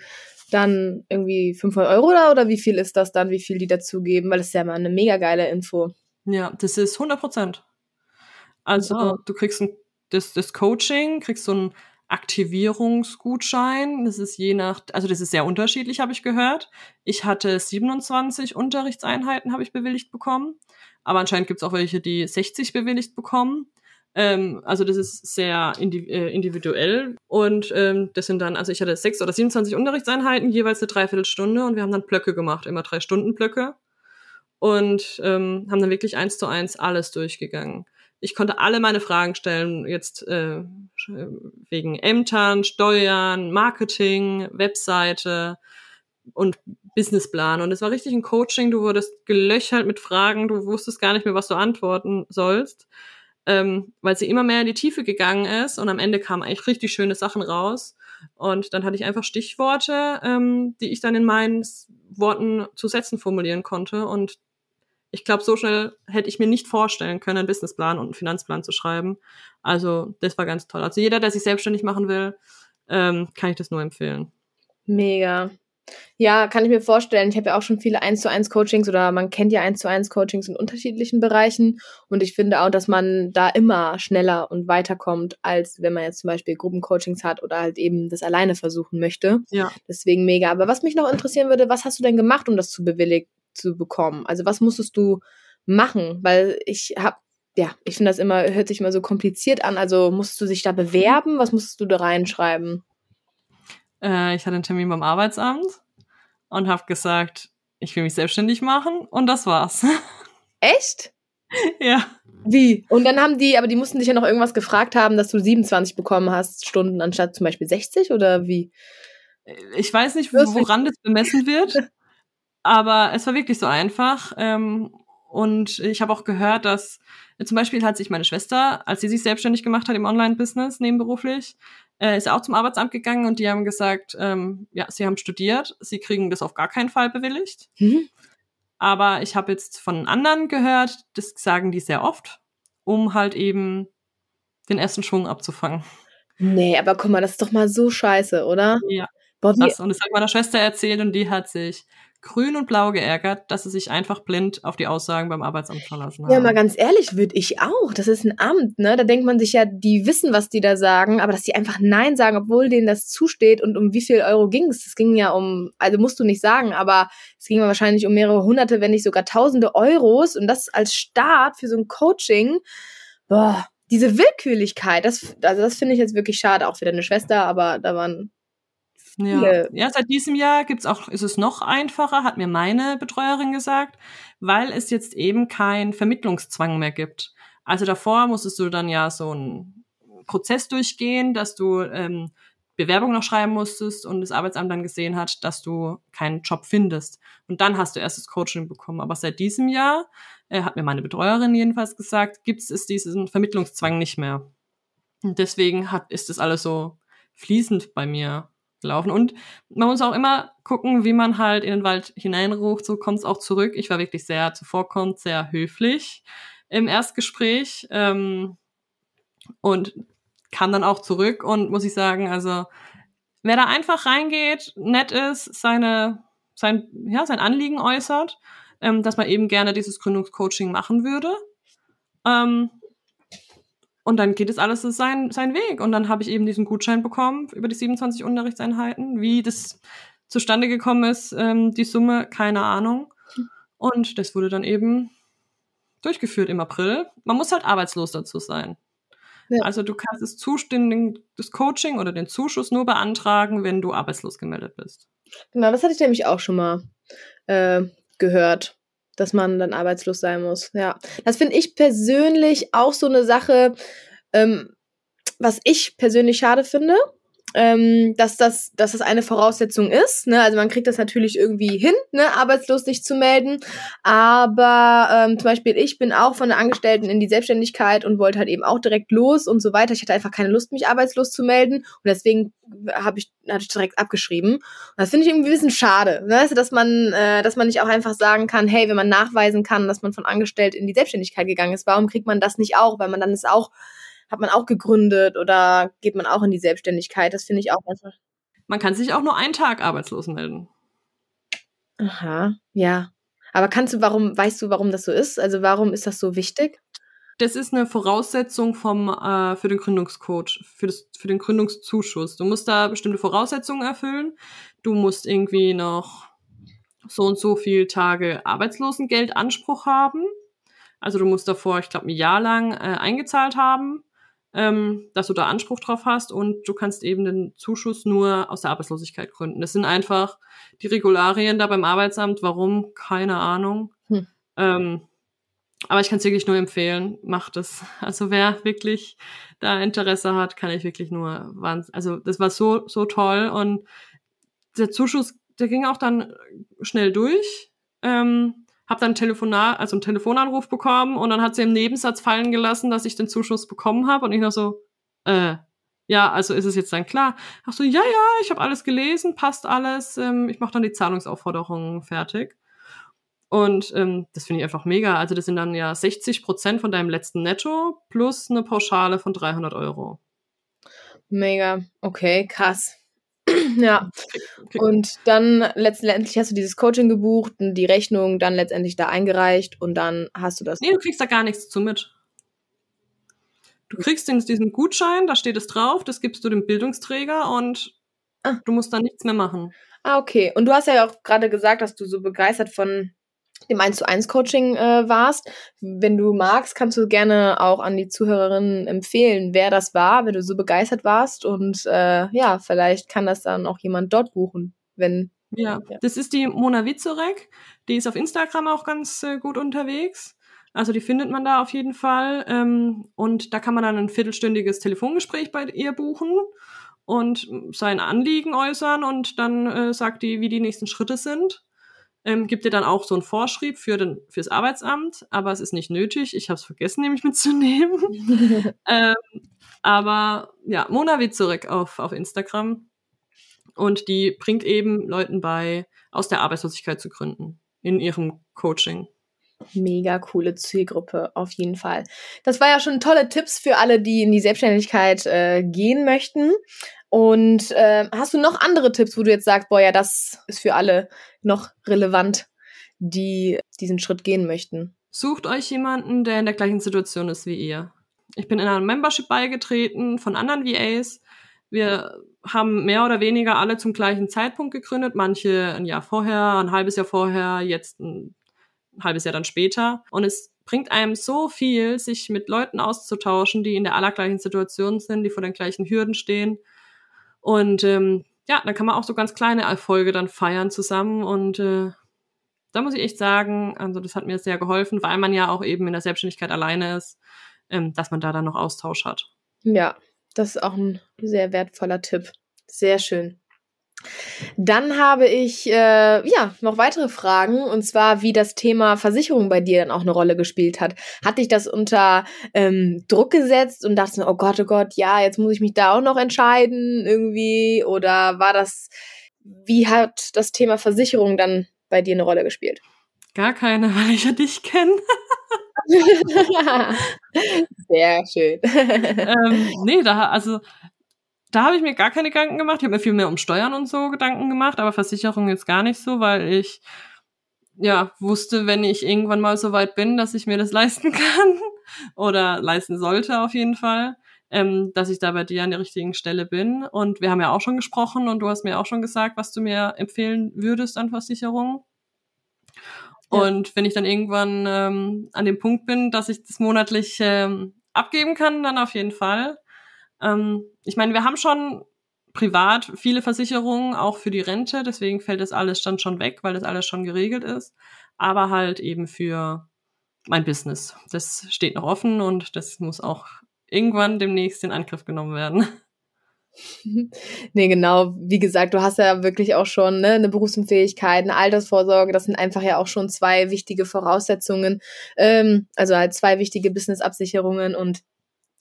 dann irgendwie 500 Euro oder, oder wie viel ist das dann, wie viel die dazugeben? Weil das ist ja mal eine mega geile Info. Ja, das ist 100 Prozent. Also wow. du kriegst ein, das, das Coaching, kriegst so einen Aktivierungsgutschein. Das ist je nach, also das ist sehr unterschiedlich, habe ich gehört. Ich hatte 27 Unterrichtseinheiten, habe ich bewilligt bekommen. Aber anscheinend gibt es auch welche, die 60 bewilligt bekommen. Ähm, also das ist sehr äh, individuell. Und ähm, das sind dann, also ich hatte sechs oder 27 Unterrichtseinheiten, jeweils eine Dreiviertelstunde und wir haben dann Blöcke gemacht, immer drei Stunden Blöcke. Und ähm, haben dann wirklich eins zu eins alles durchgegangen. Ich konnte alle meine Fragen stellen, jetzt äh, wegen Ämtern, Steuern, Marketing, Webseite und Businessplan. Und es war richtig ein Coaching, du wurdest gelöchert mit Fragen, du wusstest gar nicht mehr, was du antworten sollst ähm, weil sie immer mehr in die Tiefe gegangen ist und am Ende kamen eigentlich richtig schöne Sachen raus. Und dann hatte ich einfach Stichworte, ähm, die ich dann in meinen Worten zu Sätzen formulieren konnte. Und ich glaube, so schnell hätte ich mir nicht vorstellen können, einen Businessplan und einen Finanzplan zu schreiben. Also das war ganz toll. Also jeder, der sich selbstständig machen will, ähm, kann ich das nur empfehlen. Mega. Ja, kann ich mir vorstellen. Ich habe ja auch schon viele 1 zu 1 Coachings oder man kennt ja 1 zu 1 Coachings in unterschiedlichen Bereichen. Und ich finde auch, dass man da immer schneller und weiterkommt, als wenn man jetzt zum Beispiel Gruppencoachings hat oder halt eben das alleine versuchen möchte. Ja. Deswegen mega. Aber was mich noch interessieren würde, was hast du denn gemacht, um das zu bewilligt zu bekommen? Also was musstest du machen? Weil ich habe ja, ich finde das immer, hört sich immer so kompliziert an. Also musstest du dich da bewerben? Was musstest du da reinschreiben? Äh, ich hatte einen Termin beim Arbeitsamt und habe gesagt, ich will mich selbstständig machen und das war's. Echt? ja. Wie? Und dann haben die, aber die mussten dich ja noch irgendwas gefragt haben, dass du 27 bekommen hast, Stunden anstatt zum Beispiel 60 oder wie? Ich weiß nicht, woran das bemessen wird, aber es war wirklich so einfach. Ähm, und ich habe auch gehört, dass zum Beispiel hat sich meine Schwester, als sie sich selbstständig gemacht hat im Online-Business nebenberuflich, äh, ist auch zum Arbeitsamt gegangen und die haben gesagt, ähm, ja, sie haben studiert, sie kriegen das auf gar keinen Fall bewilligt. Mhm. Aber ich habe jetzt von anderen gehört, das sagen die sehr oft, um halt eben den ersten Schwung abzufangen. Nee, aber guck mal, das ist doch mal so scheiße, oder? Ja. Boah, das, und das hat meiner Schwester erzählt und die hat sich grün und blau geärgert, dass sie sich einfach blind auf die Aussagen beim Arbeitsamt verlassen haben. Ja, mal ganz ehrlich, würde ich auch. Das ist ein Amt, ne? Da denkt man sich ja, die wissen, was die da sagen, aber dass die einfach Nein sagen, obwohl denen das zusteht und um wie viel Euro ging es? Das ging ja um, also musst du nicht sagen, aber es ging wahrscheinlich um mehrere hunderte, wenn nicht sogar tausende Euros und das als Start für so ein Coaching. Boah, diese Willkürlichkeit, das, also das finde ich jetzt wirklich schade, auch für deine Schwester, aber da waren ja. ja, seit diesem Jahr gibt's auch, ist es noch einfacher, hat mir meine Betreuerin gesagt, weil es jetzt eben keinen Vermittlungszwang mehr gibt. Also davor musstest du dann ja so einen Prozess durchgehen, dass du ähm, Bewerbung noch schreiben musstest und das Arbeitsamt dann gesehen hat, dass du keinen Job findest. Und dann hast du erst das Coaching bekommen. Aber seit diesem Jahr, äh, hat mir meine Betreuerin jedenfalls gesagt, gibt es diesen Vermittlungszwang nicht mehr. Und deswegen hat, ist das alles so fließend bei mir gelaufen. Und man muss auch immer gucken, wie man halt in den Wald hineinruft, so kommt es auch zurück. Ich war wirklich sehr zuvorkommend, sehr höflich im Erstgespräch ähm, und kam dann auch zurück und muss ich sagen, also wer da einfach reingeht, nett ist, seine, sein, ja, sein Anliegen äußert, ähm, dass man eben gerne dieses Gründungscoaching machen würde, ähm, Und dann geht es alles sein, sein Weg. Und dann habe ich eben diesen Gutschein bekommen über die 27 Unterrichtseinheiten. Wie das zustande gekommen ist, ähm, die Summe, keine Ahnung. Und das wurde dann eben durchgeführt im April. Man muss halt arbeitslos dazu sein. Ja. Also du kannst das, Zustimmen, das Coaching oder den Zuschuss nur beantragen, wenn du arbeitslos gemeldet bist. Genau, das hatte ich nämlich auch schon mal äh, gehört, dass man dann arbeitslos sein muss. Ja, das finde ich persönlich auch so eine Sache, ähm, was ich persönlich schade finde ähm, dass, das, dass das eine Voraussetzung ist. Ne? Also man kriegt das natürlich irgendwie hin, ne? arbeitslos sich zu melden. Aber ähm, zum Beispiel ich bin auch von der Angestellten in die Selbstständigkeit und wollte halt eben auch direkt los und so weiter. Ich hatte einfach keine Lust, mich arbeitslos zu melden. Und deswegen habe ich, hatte ich direkt abgeschrieben. Und das finde ich irgendwie ein bisschen schade. Ne? Also, dass man, äh, dass man nicht auch einfach sagen kann, hey, wenn man nachweisen kann, dass man von Angestellt in die Selbstständigkeit gegangen ist, warum kriegt man das nicht auch? Weil man dann ist auch hat man auch gegründet oder geht man auch in die Selbstständigkeit? Das finde ich auch einfach. Man kann sich auch nur einen Tag arbeitslos melden. Aha, ja. Aber kannst du, warum, weißt du, warum das so ist? Also warum ist das so wichtig? Das ist eine Voraussetzung vom, äh, für den Gründungscoach, für, das, für den Gründungszuschuss. Du musst da bestimmte Voraussetzungen erfüllen. Du musst irgendwie noch so und so viel Tage Arbeitslosengeldanspruch haben. Also du musst davor, ich glaube, ein Jahr lang äh, eingezahlt haben ähm, dass du da Anspruch drauf hast und du kannst eben den Zuschuss nur aus der Arbeitslosigkeit gründen. Das sind einfach die Regularien da beim Arbeitsamt. Warum? Keine Ahnung. Hm. Ähm, aber ich kann es wirklich nur empfehlen, macht es. Also wer wirklich da Interesse hat, kann ich wirklich nur wahnsinn. Also das war so, so toll und der Zuschuss, der ging auch dann schnell durch. Ähm, habe dann Telefonat, also einen Telefonanruf bekommen und dann hat sie im Nebensatz fallen gelassen, dass ich den Zuschuss bekommen habe und ich noch so, äh, ja, also ist es jetzt dann klar. Ach so, ja, ja, ich habe alles gelesen, passt alles, ähm, ich mache dann die Zahlungsaufforderungen fertig. Und ähm, das finde ich einfach mega. Also das sind dann ja 60 Prozent von deinem letzten Netto plus eine Pauschale von 300 Euro. Mega. Okay, krass. ja. Und dann letztendlich hast du dieses Coaching gebucht, die Rechnung dann letztendlich da eingereicht und dann hast du das. Nee, du kriegst da gar nichts zu mit. Du kriegst diesen Gutschein, da steht es drauf, das gibst du dem Bildungsträger und ah. du musst da nichts mehr machen. Ah, okay. Und du hast ja auch gerade gesagt, dass du so begeistert von dem 1 zu 1 Coaching äh, warst. Wenn du magst, kannst du gerne auch an die Zuhörerinnen empfehlen, wer das war, wenn du so begeistert warst. Und äh, ja, vielleicht kann das dann auch jemand dort buchen, wenn. Ja, ja. das ist die Mona Witzorek. Die ist auf Instagram auch ganz äh, gut unterwegs. Also die findet man da auf jeden Fall. Ähm, und da kann man dann ein viertelstündiges Telefongespräch bei ihr buchen und sein Anliegen äußern und dann äh, sagt die, wie die nächsten Schritte sind ähm, gibt dir dann auch so ein Vorschrieb für den, fürs Arbeitsamt, aber es ist nicht nötig. Ich habe es vergessen, nämlich mitzunehmen. ähm, aber ja, Mona Witzurek auf, auf Instagram. Und die bringt eben Leuten bei, aus der Arbeitslosigkeit zu gründen in ihrem Coaching. Mega coole Zielgruppe, auf jeden Fall. Das war ja schon tolle Tipps für alle, die in die Selbstständigkeit äh, gehen möchten. Und äh, hast du noch andere Tipps, wo du jetzt sagst, boah, ja, das ist für alle noch relevant, die diesen Schritt gehen möchten? Sucht euch jemanden, der in der gleichen Situation ist wie ihr. Ich bin in einer Membership beigetreten von anderen VAs. Wir haben mehr oder weniger alle zum gleichen Zeitpunkt gegründet, manche ein Jahr vorher, ein halbes Jahr vorher, jetzt ein halbes Jahr dann später. Und es bringt einem so viel, sich mit Leuten auszutauschen, die in der allergleichen Situation sind, die vor den gleichen Hürden stehen und ähm, ja, dann kann man auch so ganz kleine Erfolge dann feiern zusammen. Und äh, da muss ich echt sagen, also das hat mir sehr geholfen, weil man ja auch eben in der Selbstständigkeit alleine ist, ähm, dass man da dann noch Austausch hat. Ja, das ist auch ein sehr wertvoller Tipp. Sehr schön. Dann habe ich äh, ja noch weitere Fragen und zwar, wie das Thema Versicherung bei dir dann auch eine Rolle gespielt hat. Hat dich das unter ähm, Druck gesetzt und dachte, oh Gott, oh Gott, ja, jetzt muss ich mich da auch noch entscheiden irgendwie? Oder war das, wie hat das Thema Versicherung dann bei dir eine Rolle gespielt? Gar keine, weil ich ja dich kenne. Sehr schön. ähm, nee, da, also da habe ich mir gar keine Gedanken gemacht. Ich habe mir viel mehr um Steuern und so Gedanken gemacht, aber Versicherung jetzt gar nicht so, weil ich ja wusste, wenn ich irgendwann mal so weit bin, dass ich mir das leisten kann, oder leisten sollte auf jeden Fall, ähm, dass ich da bei dir an der richtigen Stelle bin. Und wir haben ja auch schon gesprochen und du hast mir auch schon gesagt, was du mir empfehlen würdest an Versicherungen. Und wenn ich dann irgendwann ähm, an dem Punkt bin, dass ich das monatlich ähm, abgeben kann, dann auf jeden Fall. Ähm, ich meine, wir haben schon privat viele Versicherungen, auch für die Rente, deswegen fällt das alles dann schon weg, weil das alles schon geregelt ist. Aber halt eben für mein Business. Das steht noch offen und das muss auch irgendwann demnächst in Angriff genommen werden. nee, genau. Wie gesagt, du hast ja wirklich auch schon ne, eine Berufsunfähigkeit, eine Altersvorsorge. Das sind einfach ja auch schon zwei wichtige Voraussetzungen. Ähm, also halt zwei wichtige Businessabsicherungen und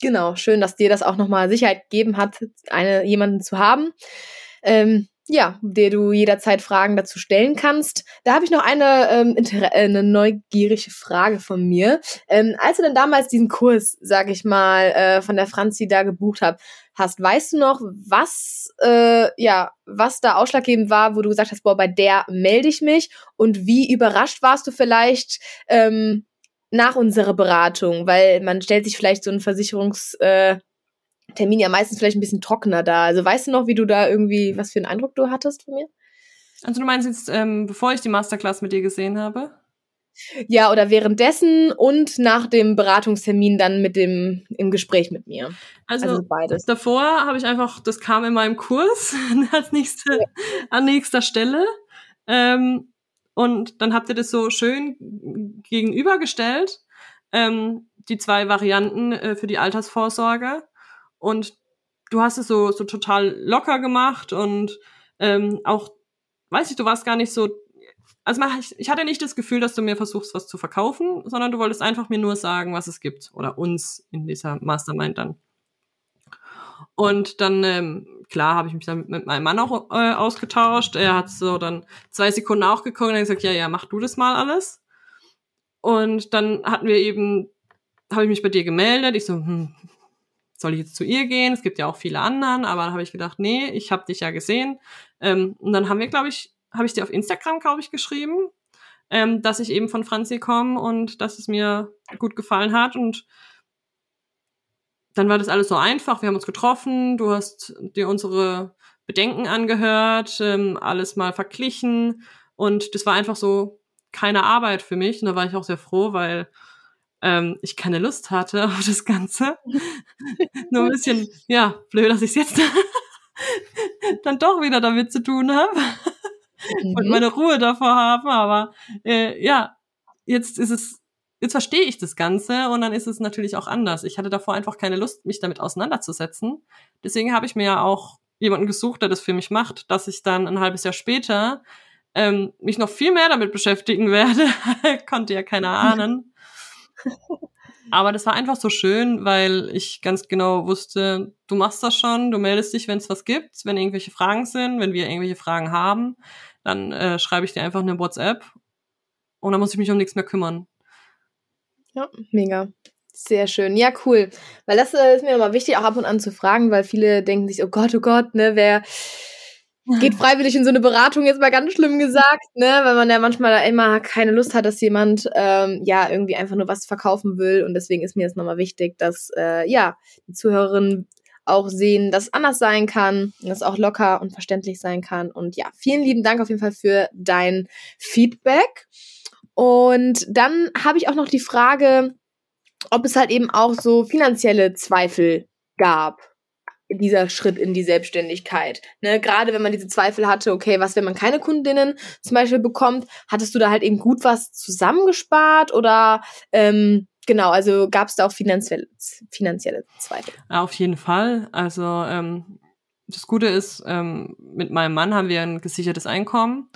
genau, schön, dass dir das auch nochmal Sicherheit gegeben hat, eine, jemanden zu haben. Ähm, ja, der du jederzeit Fragen dazu stellen kannst. Da habe ich noch eine, ähm, äh, eine neugierige Frage von mir. Ähm, als du denn damals diesen Kurs, sag ich mal, äh, von der Franzi da gebucht hab, hast, weißt du noch, was, äh, ja, was da ausschlaggebend war, wo du gesagt hast, boah, bei der melde ich mich und wie überrascht warst du vielleicht ähm, nach unserer Beratung, weil man stellt sich vielleicht so einen Versicherungs äh, ja meistens vielleicht ein bisschen trockener da. Also weißt du noch, wie du da irgendwie, was für einen Eindruck du hattest von mir? Also du meinst jetzt, ähm, bevor ich die Masterclass mit dir gesehen habe? Ja, oder währenddessen und nach dem Beratungstermin dann mit dem im Gespräch mit mir. Also, also beides. Davor habe ich einfach, das kam in meinem Kurs als nächste, an nächster Stelle. Ähm, und dann habt ihr das so schön gegenübergestellt, ähm, die zwei Varianten äh, für die Altersvorsorge. Und du hast es so, so total locker gemacht und ähm, auch, weiß ich, du warst gar nicht so. Also ich, ich hatte nicht das Gefühl, dass du mir versuchst, was zu verkaufen, sondern du wolltest einfach mir nur sagen, was es gibt. Oder uns in dieser Mastermind dann. Und dann, ähm, klar, habe ich mich dann mit meinem Mann auch äh, ausgetauscht. Er hat so dann zwei Sekunden auch geguckt und hat gesagt, ja, ja, mach du das mal alles. Und dann hatten wir eben, habe ich mich bei dir gemeldet. Ich so, hm, soll ich jetzt zu ihr gehen? Es gibt ja auch viele anderen, aber dann habe ich gedacht, nee, ich habe dich ja gesehen. Ähm, und dann haben wir, glaube ich, habe ich dir auf Instagram, glaube ich, geschrieben, ähm, dass ich eben von Franzi komme und dass es mir gut gefallen hat. Und dann war das alles so einfach. Wir haben uns getroffen, du hast dir unsere Bedenken angehört, ähm, alles mal verglichen. Und das war einfach so keine Arbeit für mich. Und da war ich auch sehr froh, weil ähm, ich keine Lust hatte auf das Ganze. Nur ein bisschen, ja, blöd, dass ich es jetzt dann doch wieder damit zu tun habe mhm. und meine Ruhe davor habe. Aber äh, ja, jetzt ist es, jetzt verstehe ich das Ganze und dann ist es natürlich auch anders. Ich hatte davor einfach keine Lust, mich damit auseinanderzusetzen. Deswegen habe ich mir ja auch jemanden gesucht, der das für mich macht, dass ich dann ein halbes Jahr später ähm, mich noch viel mehr damit beschäftigen werde. Konnte ja keiner ahnen. Aber das war einfach so schön, weil ich ganz genau wusste, du machst das schon, du meldest dich, wenn es was gibt, wenn irgendwelche Fragen sind, wenn wir irgendwelche Fragen haben, dann äh, schreibe ich dir einfach eine WhatsApp und dann muss ich mich um nichts mehr kümmern. Ja, mega. Sehr schön. Ja, cool. Weil das äh, ist mir immer wichtig, auch ab und an zu fragen, weil viele denken sich, oh Gott, oh Gott, ne, wer geht freiwillig in so eine Beratung, jetzt mal ganz schlimm gesagt, ne, weil man ja manchmal da immer keine Lust hat, dass jemand ähm, ja irgendwie einfach nur was verkaufen will. Und deswegen ist mir jetzt nochmal wichtig, dass äh, ja die Zuhörerinnen auch sehen, dass es anders sein kann, dass es auch locker und verständlich sein kann. Und ja, vielen lieben Dank auf jeden Fall für dein Feedback. Und dann habe ich auch noch die Frage, ob es halt eben auch so finanzielle Zweifel gab dieser Schritt in die Selbstständigkeit. Ne? Gerade wenn man diese Zweifel hatte, okay, was, wenn man keine Kundinnen zum Beispiel bekommt, hattest du da halt eben gut was zusammengespart oder ähm, genau, also gab es da auch finanzielle, finanzielle Zweifel? Auf jeden Fall. Also ähm, das Gute ist, ähm, mit meinem Mann haben wir ein gesichertes Einkommen.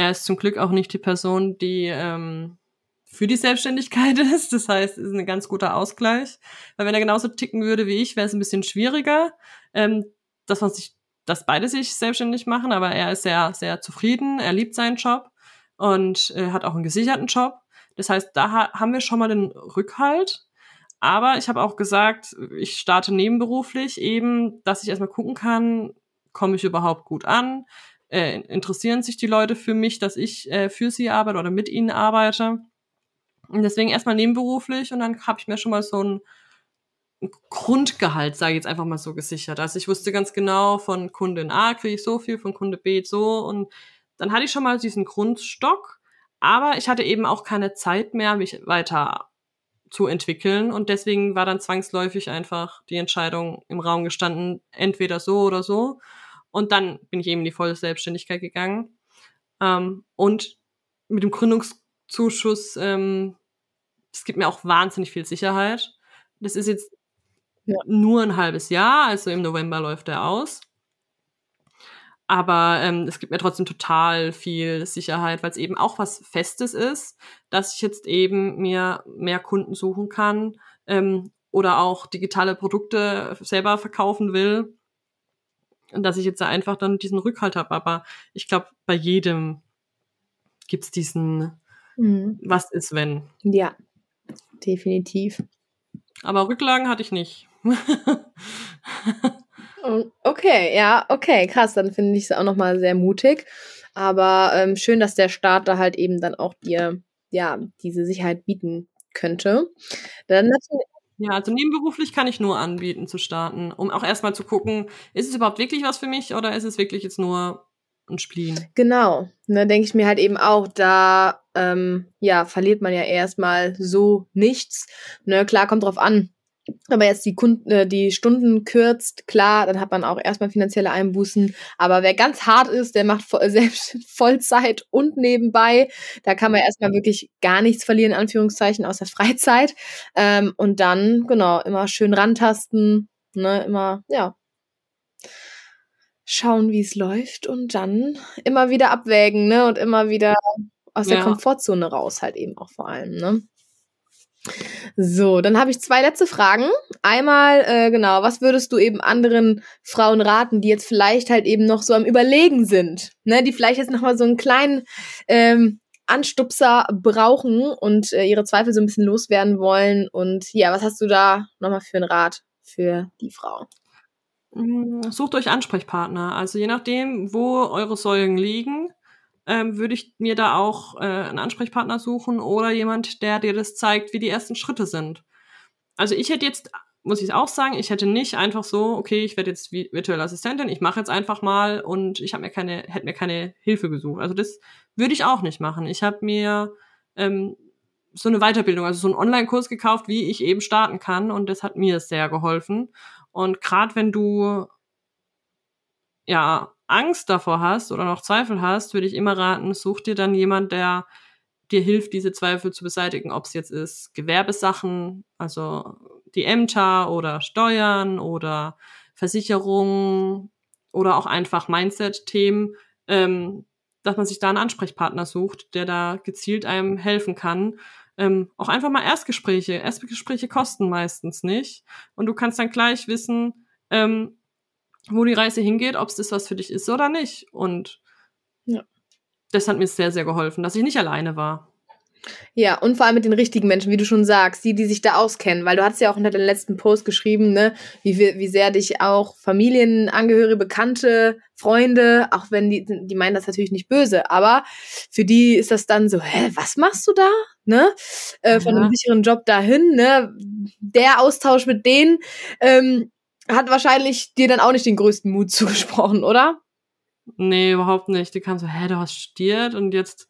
Er ist zum Glück auch nicht die Person, die ähm, für die Selbstständigkeit ist. Das heißt, es ist ein ganz guter Ausgleich. Weil wenn er genauso ticken würde wie ich, wäre es ein bisschen schwieriger, ähm, dass man sich, dass beide sich selbstständig machen. Aber er ist sehr, sehr zufrieden. Er liebt seinen Job und äh, hat auch einen gesicherten Job. Das heißt, da ha haben wir schon mal den Rückhalt. Aber ich habe auch gesagt, ich starte nebenberuflich eben, dass ich erstmal gucken kann, komme ich überhaupt gut an? Äh, interessieren sich die Leute für mich, dass ich äh, für sie arbeite oder mit ihnen arbeite? Und deswegen erstmal nebenberuflich und dann habe ich mir schon mal so ein Grundgehalt, sage ich jetzt einfach mal so, gesichert. Also ich wusste ganz genau, von Kundin A kriege ich so viel, von Kunde B so. Und dann hatte ich schon mal diesen Grundstock, aber ich hatte eben auch keine Zeit mehr, mich weiter zu entwickeln. Und deswegen war dann zwangsläufig einfach die Entscheidung im Raum gestanden, entweder so oder so. Und dann bin ich eben in die volle Selbstständigkeit gegangen. Ähm, und mit dem Gründungszuschuss, ähm, es gibt mir auch wahnsinnig viel Sicherheit. Das ist jetzt ja. nur ein halbes Jahr, also im November läuft er aus. Aber ähm, es gibt mir trotzdem total viel Sicherheit, weil es eben auch was Festes ist, dass ich jetzt eben mir mehr Kunden suchen kann ähm, oder auch digitale Produkte selber verkaufen will. Und dass ich jetzt einfach dann diesen Rückhalt habe. Aber ich glaube, bei jedem gibt's diesen mhm. Was ist, wenn. Ja, definitiv. Aber Rücklagen hatte ich nicht. okay, ja, okay, krass. Dann finde ich es auch nochmal sehr mutig. Aber ähm, schön, dass der Staat da halt eben dann auch dir, ja, diese Sicherheit bieten könnte. Dann ja, also nebenberuflich kann ich nur anbieten zu starten, um auch erstmal zu gucken, ist es überhaupt wirklich was für mich oder ist es wirklich jetzt nur ein Spleen? Genau. Da denke ich mir halt eben auch, da ähm, ja, verliert man ja erstmal so nichts. Ne, klar, kommt drauf an, aber jetzt die, Kunden, äh, die Stunden kürzt, klar, dann hat man auch erstmal finanzielle Einbußen. Aber wer ganz hart ist, der macht selbst Vollzeit und nebenbei. Da kann man erstmal wirklich gar nichts verlieren, in Anführungszeichen, außer Freizeit. Ähm, und dann, genau, immer schön rantasten, ne, immer, ja, schauen, wie es läuft und dann immer wieder abwägen, ne, und immer wieder aus der ja. Komfortzone raus halt eben auch vor allem, ne. So, dann habe ich zwei letzte Fragen. Einmal, äh, genau, was würdest du eben anderen Frauen raten, die jetzt vielleicht halt eben noch so am Überlegen sind, ne, die vielleicht jetzt nochmal so einen kleinen ähm, Anstupser brauchen und äh, ihre Zweifel so ein bisschen loswerden wollen. Und ja, was hast du da nochmal für einen Rat für die Frau? Mm, sucht euch Ansprechpartner. Also je nachdem, wo eure Säulen liegen, ähm, würde ich mir da auch äh, einen Ansprechpartner suchen oder jemand, der dir das zeigt, wie die ersten Schritte sind. Also ich hätte jetzt, muss ich auch sagen, ich hätte nicht einfach so, okay, ich werde jetzt virtuelle Assistentin, ich mache jetzt einfach mal und ich habe mir keine, hätte mir keine Hilfe gesucht. Also das würde ich auch nicht machen. Ich habe mir ähm, so eine Weiterbildung, also so einen Online-Kurs gekauft, wie ich eben starten kann und das hat mir sehr geholfen. Und gerade wenn du ja Angst davor hast oder noch Zweifel hast, würde ich immer raten, such dir dann jemand, der dir hilft, diese Zweifel zu beseitigen, ob es jetzt ist Gewerbesachen, also die Ämter oder Steuern oder Versicherungen oder auch einfach Mindset-Themen, ähm, dass man sich da einen Ansprechpartner sucht, der da gezielt einem helfen kann. Ähm, auch einfach mal Erstgespräche. Erstgespräche kosten meistens nicht. Und du kannst dann gleich wissen, ähm, wo die Reise hingeht, ob es das was für dich ist oder nicht. Und ja. das hat mir sehr, sehr geholfen, dass ich nicht alleine war. Ja, und vor allem mit den richtigen Menschen, wie du schon sagst, die, die sich da auskennen, weil du hast ja auch unter dem letzten Post geschrieben, ne, wie, wie sehr dich auch Familienangehörige, Bekannte, Freunde, auch wenn die, die meinen das natürlich nicht böse, aber für die ist das dann so, hä, was machst du da? Ne? Äh, von einem sicheren Job dahin, ne? Der Austausch mit denen, ähm, hat wahrscheinlich dir dann auch nicht den größten Mut zugesprochen, oder? Nee, überhaupt nicht. Die kam so, hä, du hast studiert und jetzt,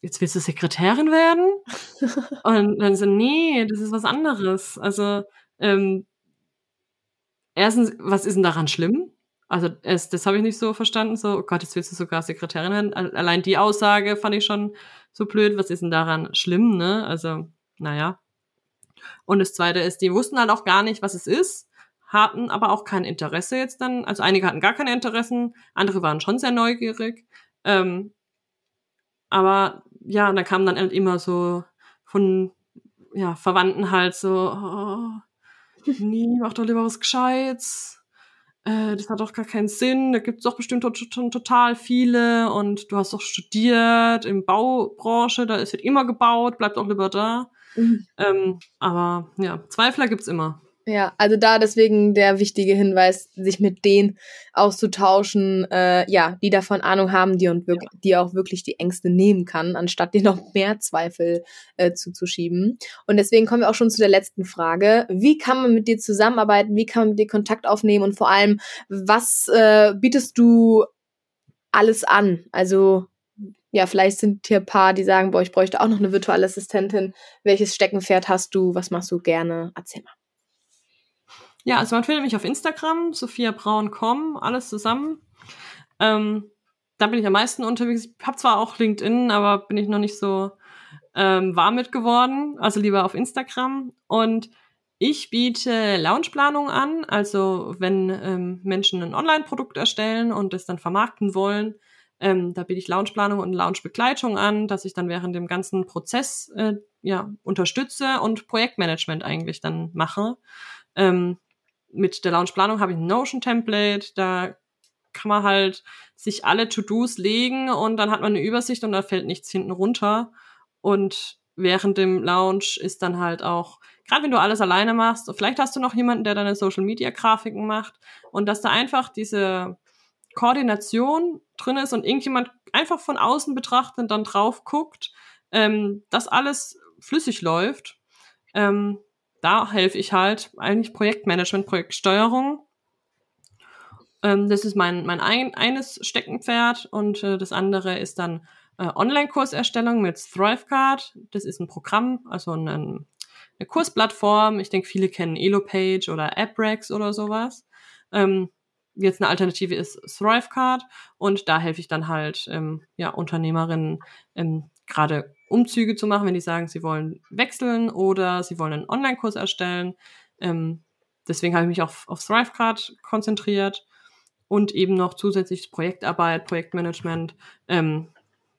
jetzt willst du Sekretärin werden? und dann so, nee, das ist was anderes. Also, ähm, erstens, was ist denn daran schlimm? Also, es, das habe ich nicht so verstanden. So, oh Gott, jetzt willst du sogar Sekretärin werden. Allein die Aussage fand ich schon so blöd. Was ist denn daran schlimm, ne? Also, naja. Und das zweite ist, die wussten halt auch gar nicht, was es ist hatten aber auch kein Interesse jetzt dann. Also einige hatten gar keine Interessen, andere waren schon sehr neugierig. Ähm, aber ja, da kam dann halt immer so von ja, Verwandten halt so, oh, nie, mach doch lieber was Gescheites. Äh, das hat doch gar keinen Sinn. Da gibt's doch bestimmt schon total viele und du hast doch studiert im Baubranche, da ist wird immer gebaut, bleibt auch lieber da. Mhm. Ähm, aber ja, Zweifler gibt's immer. Ja, also da deswegen der wichtige Hinweis, sich mit denen auszutauschen, äh, ja, die davon Ahnung haben, die und wirklich, ja. die auch wirklich die Ängste nehmen kann, anstatt dir noch mehr Zweifel äh, zuzuschieben. Und deswegen kommen wir auch schon zu der letzten Frage. Wie kann man mit dir zusammenarbeiten? Wie kann man mit dir Kontakt aufnehmen? Und vor allem, was äh, bietest du alles an? Also ja, vielleicht sind hier ein paar, die sagen, boah, ich bräuchte auch noch eine virtuelle Assistentin. Welches Steckenpferd hast du? Was machst du gerne? Erzähl mal. Ja, also man findet mich auf Instagram, Sophia Braun.com, alles zusammen. Ähm, da bin ich am meisten unterwegs. Ich habe zwar auch LinkedIn, aber bin ich noch nicht so ähm, warm mit geworden. Also lieber auf Instagram. Und ich biete Launchplanung an. Also wenn ähm, Menschen ein Online-Produkt erstellen und es dann vermarkten wollen, ähm, da biete ich Launchplanung und Launchbegleitung an, dass ich dann während dem ganzen Prozess äh, ja unterstütze und Projektmanagement eigentlich dann mache. Ähm, mit der Launchplanung habe ich ein Notion-Template, da kann man halt sich alle To-Dos legen und dann hat man eine Übersicht und da fällt nichts hinten runter. Und während dem Launch ist dann halt auch, gerade wenn du alles alleine machst, vielleicht hast du noch jemanden, der deine Social-Media-Grafiken macht und dass da einfach diese Koordination drin ist und irgendjemand einfach von außen betrachtet dann drauf guckt, ähm, dass alles flüssig läuft. Ähm, da helfe ich halt eigentlich Projektmanagement, Projektsteuerung. Ähm, das ist mein, mein ein, eines Steckenpferd und äh, das andere ist dann äh, Online-Kurserstellung mit ThriveCard. Das ist ein Programm, also ein, eine Kursplattform. Ich denke, viele kennen Elopage oder AppRex oder sowas. Ähm, jetzt eine Alternative ist ThriveCard und da helfe ich dann halt ähm, ja, Unternehmerinnen ähm, gerade Umzüge zu machen, wenn die sagen, sie wollen wechseln oder sie wollen einen Online-Kurs erstellen. Ähm, deswegen habe ich mich auf, auf ThriveCard konzentriert und eben noch zusätzlich Projektarbeit, Projektmanagement, ähm,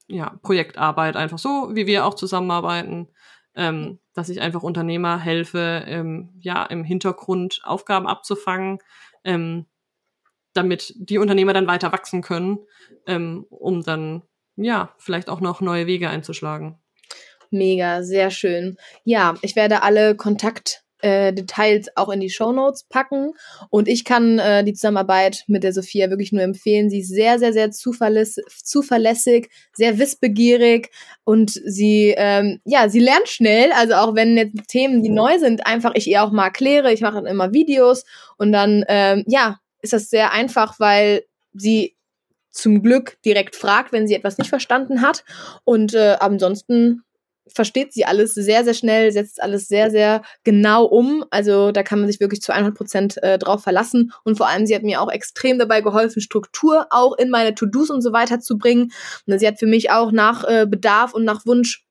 ja, Projektarbeit einfach so, wie wir auch zusammenarbeiten, ähm, dass ich einfach Unternehmer helfe, ähm, ja, im Hintergrund Aufgaben abzufangen, ähm, damit die Unternehmer dann weiter wachsen können, ähm, um dann ja, vielleicht auch noch neue Wege einzuschlagen. Mega, sehr schön. Ja, ich werde alle Kontakt äh, auch in die Show Notes packen. Und ich kann äh, die Zusammenarbeit mit der Sophia wirklich nur empfehlen. Sie ist sehr, sehr, sehr zuverläss zuverlässig, sehr wissbegierig und sie, ähm, ja, sie lernt schnell. Also auch wenn jetzt Themen, die neu sind, einfach ich ihr auch mal erkläre. Ich mache dann immer Videos und dann, ähm, ja, ist das sehr einfach, weil sie zum Glück direkt fragt, wenn sie etwas nicht verstanden hat. Und äh, ansonsten versteht sie alles sehr, sehr schnell, setzt alles sehr, sehr genau um. Also da kann man sich wirklich zu 100 Prozent äh, drauf verlassen. Und vor allem, sie hat mir auch extrem dabei geholfen, Struktur auch in meine To-Dos und so weiter zu bringen. Und sie hat für mich auch nach äh, Bedarf und nach Wunsch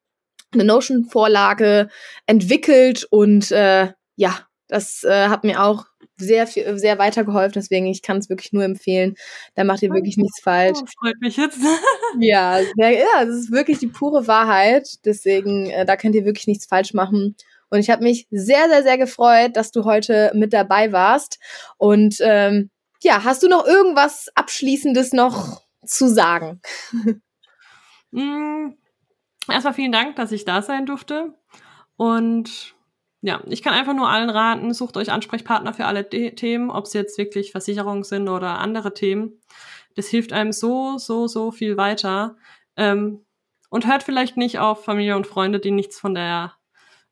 eine Notion-Vorlage entwickelt und äh, ja, das äh, hat mir auch sehr viel, sehr weitergeholfen. Deswegen, ich kann es wirklich nur empfehlen. Da macht ihr wirklich nichts falsch. Oh, freut mich jetzt. ja, sehr, ja, das ist wirklich die pure Wahrheit. Deswegen, äh, da könnt ihr wirklich nichts falsch machen. Und ich habe mich sehr, sehr, sehr gefreut, dass du heute mit dabei warst. Und ähm, ja, hast du noch irgendwas Abschließendes noch zu sagen? mm, erstmal vielen Dank, dass ich da sein durfte. Und ja, ich kann einfach nur allen raten, sucht euch Ansprechpartner für alle De Themen, ob es jetzt wirklich Versicherungen sind oder andere Themen. Das hilft einem so, so, so viel weiter. Ähm, und hört vielleicht nicht auf Familie und Freunde, die nichts von der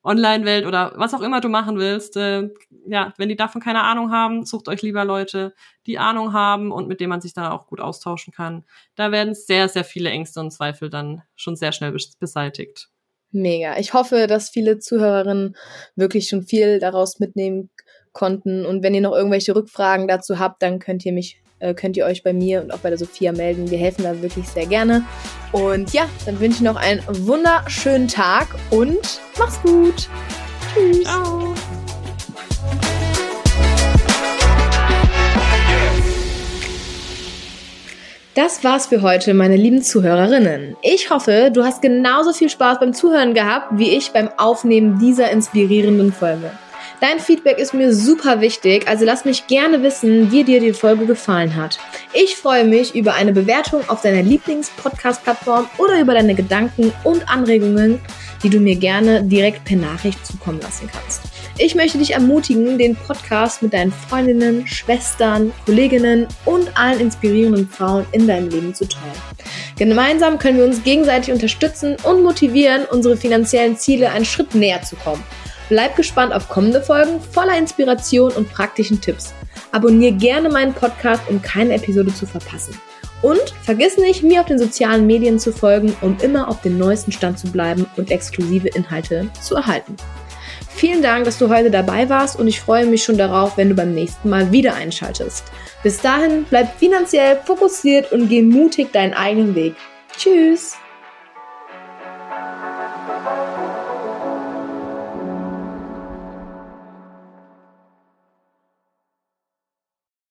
Online-Welt oder was auch immer du machen willst. Äh, ja, wenn die davon keine Ahnung haben, sucht euch lieber Leute, die Ahnung haben und mit denen man sich dann auch gut austauschen kann. Da werden sehr, sehr viele Ängste und Zweifel dann schon sehr schnell beseitigt. Mega. Ich hoffe, dass viele Zuhörerinnen wirklich schon viel daraus mitnehmen konnten. Und wenn ihr noch irgendwelche Rückfragen dazu habt, dann könnt ihr mich, äh, könnt ihr euch bei mir und auch bei der Sophia melden. Wir helfen da wirklich sehr gerne. Und ja, dann wünsche ich noch einen wunderschönen Tag und mach's gut. Tschüss. Ciao. Das war's für heute, meine lieben Zuhörerinnen. Ich hoffe, du hast genauso viel Spaß beim Zuhören gehabt, wie ich beim Aufnehmen dieser inspirierenden Folge. Dein Feedback ist mir super wichtig, also lass mich gerne wissen, wie dir die Folge gefallen hat. Ich freue mich über eine Bewertung auf deiner Lieblings-Podcast-Plattform oder über deine Gedanken und Anregungen, die du mir gerne direkt per Nachricht zukommen lassen kannst. Ich möchte dich ermutigen, den Podcast mit deinen Freundinnen, Schwestern, Kolleginnen und allen inspirierenden Frauen in deinem Leben zu teilen. Gemeinsam können wir uns gegenseitig unterstützen und motivieren, unsere finanziellen Ziele einen Schritt näher zu kommen. Bleib gespannt auf kommende Folgen voller Inspiration und praktischen Tipps. Abonnier gerne meinen Podcast, um keine Episode zu verpassen. Und vergiss nicht, mir auf den sozialen Medien zu folgen, um immer auf dem neuesten Stand zu bleiben und exklusive Inhalte zu erhalten. Vielen Dank, dass du heute dabei warst und ich freue mich schon darauf, wenn du beim nächsten Mal wieder einschaltest. Bis dahin, bleib finanziell fokussiert und geh mutig deinen eigenen Weg. Tschüss!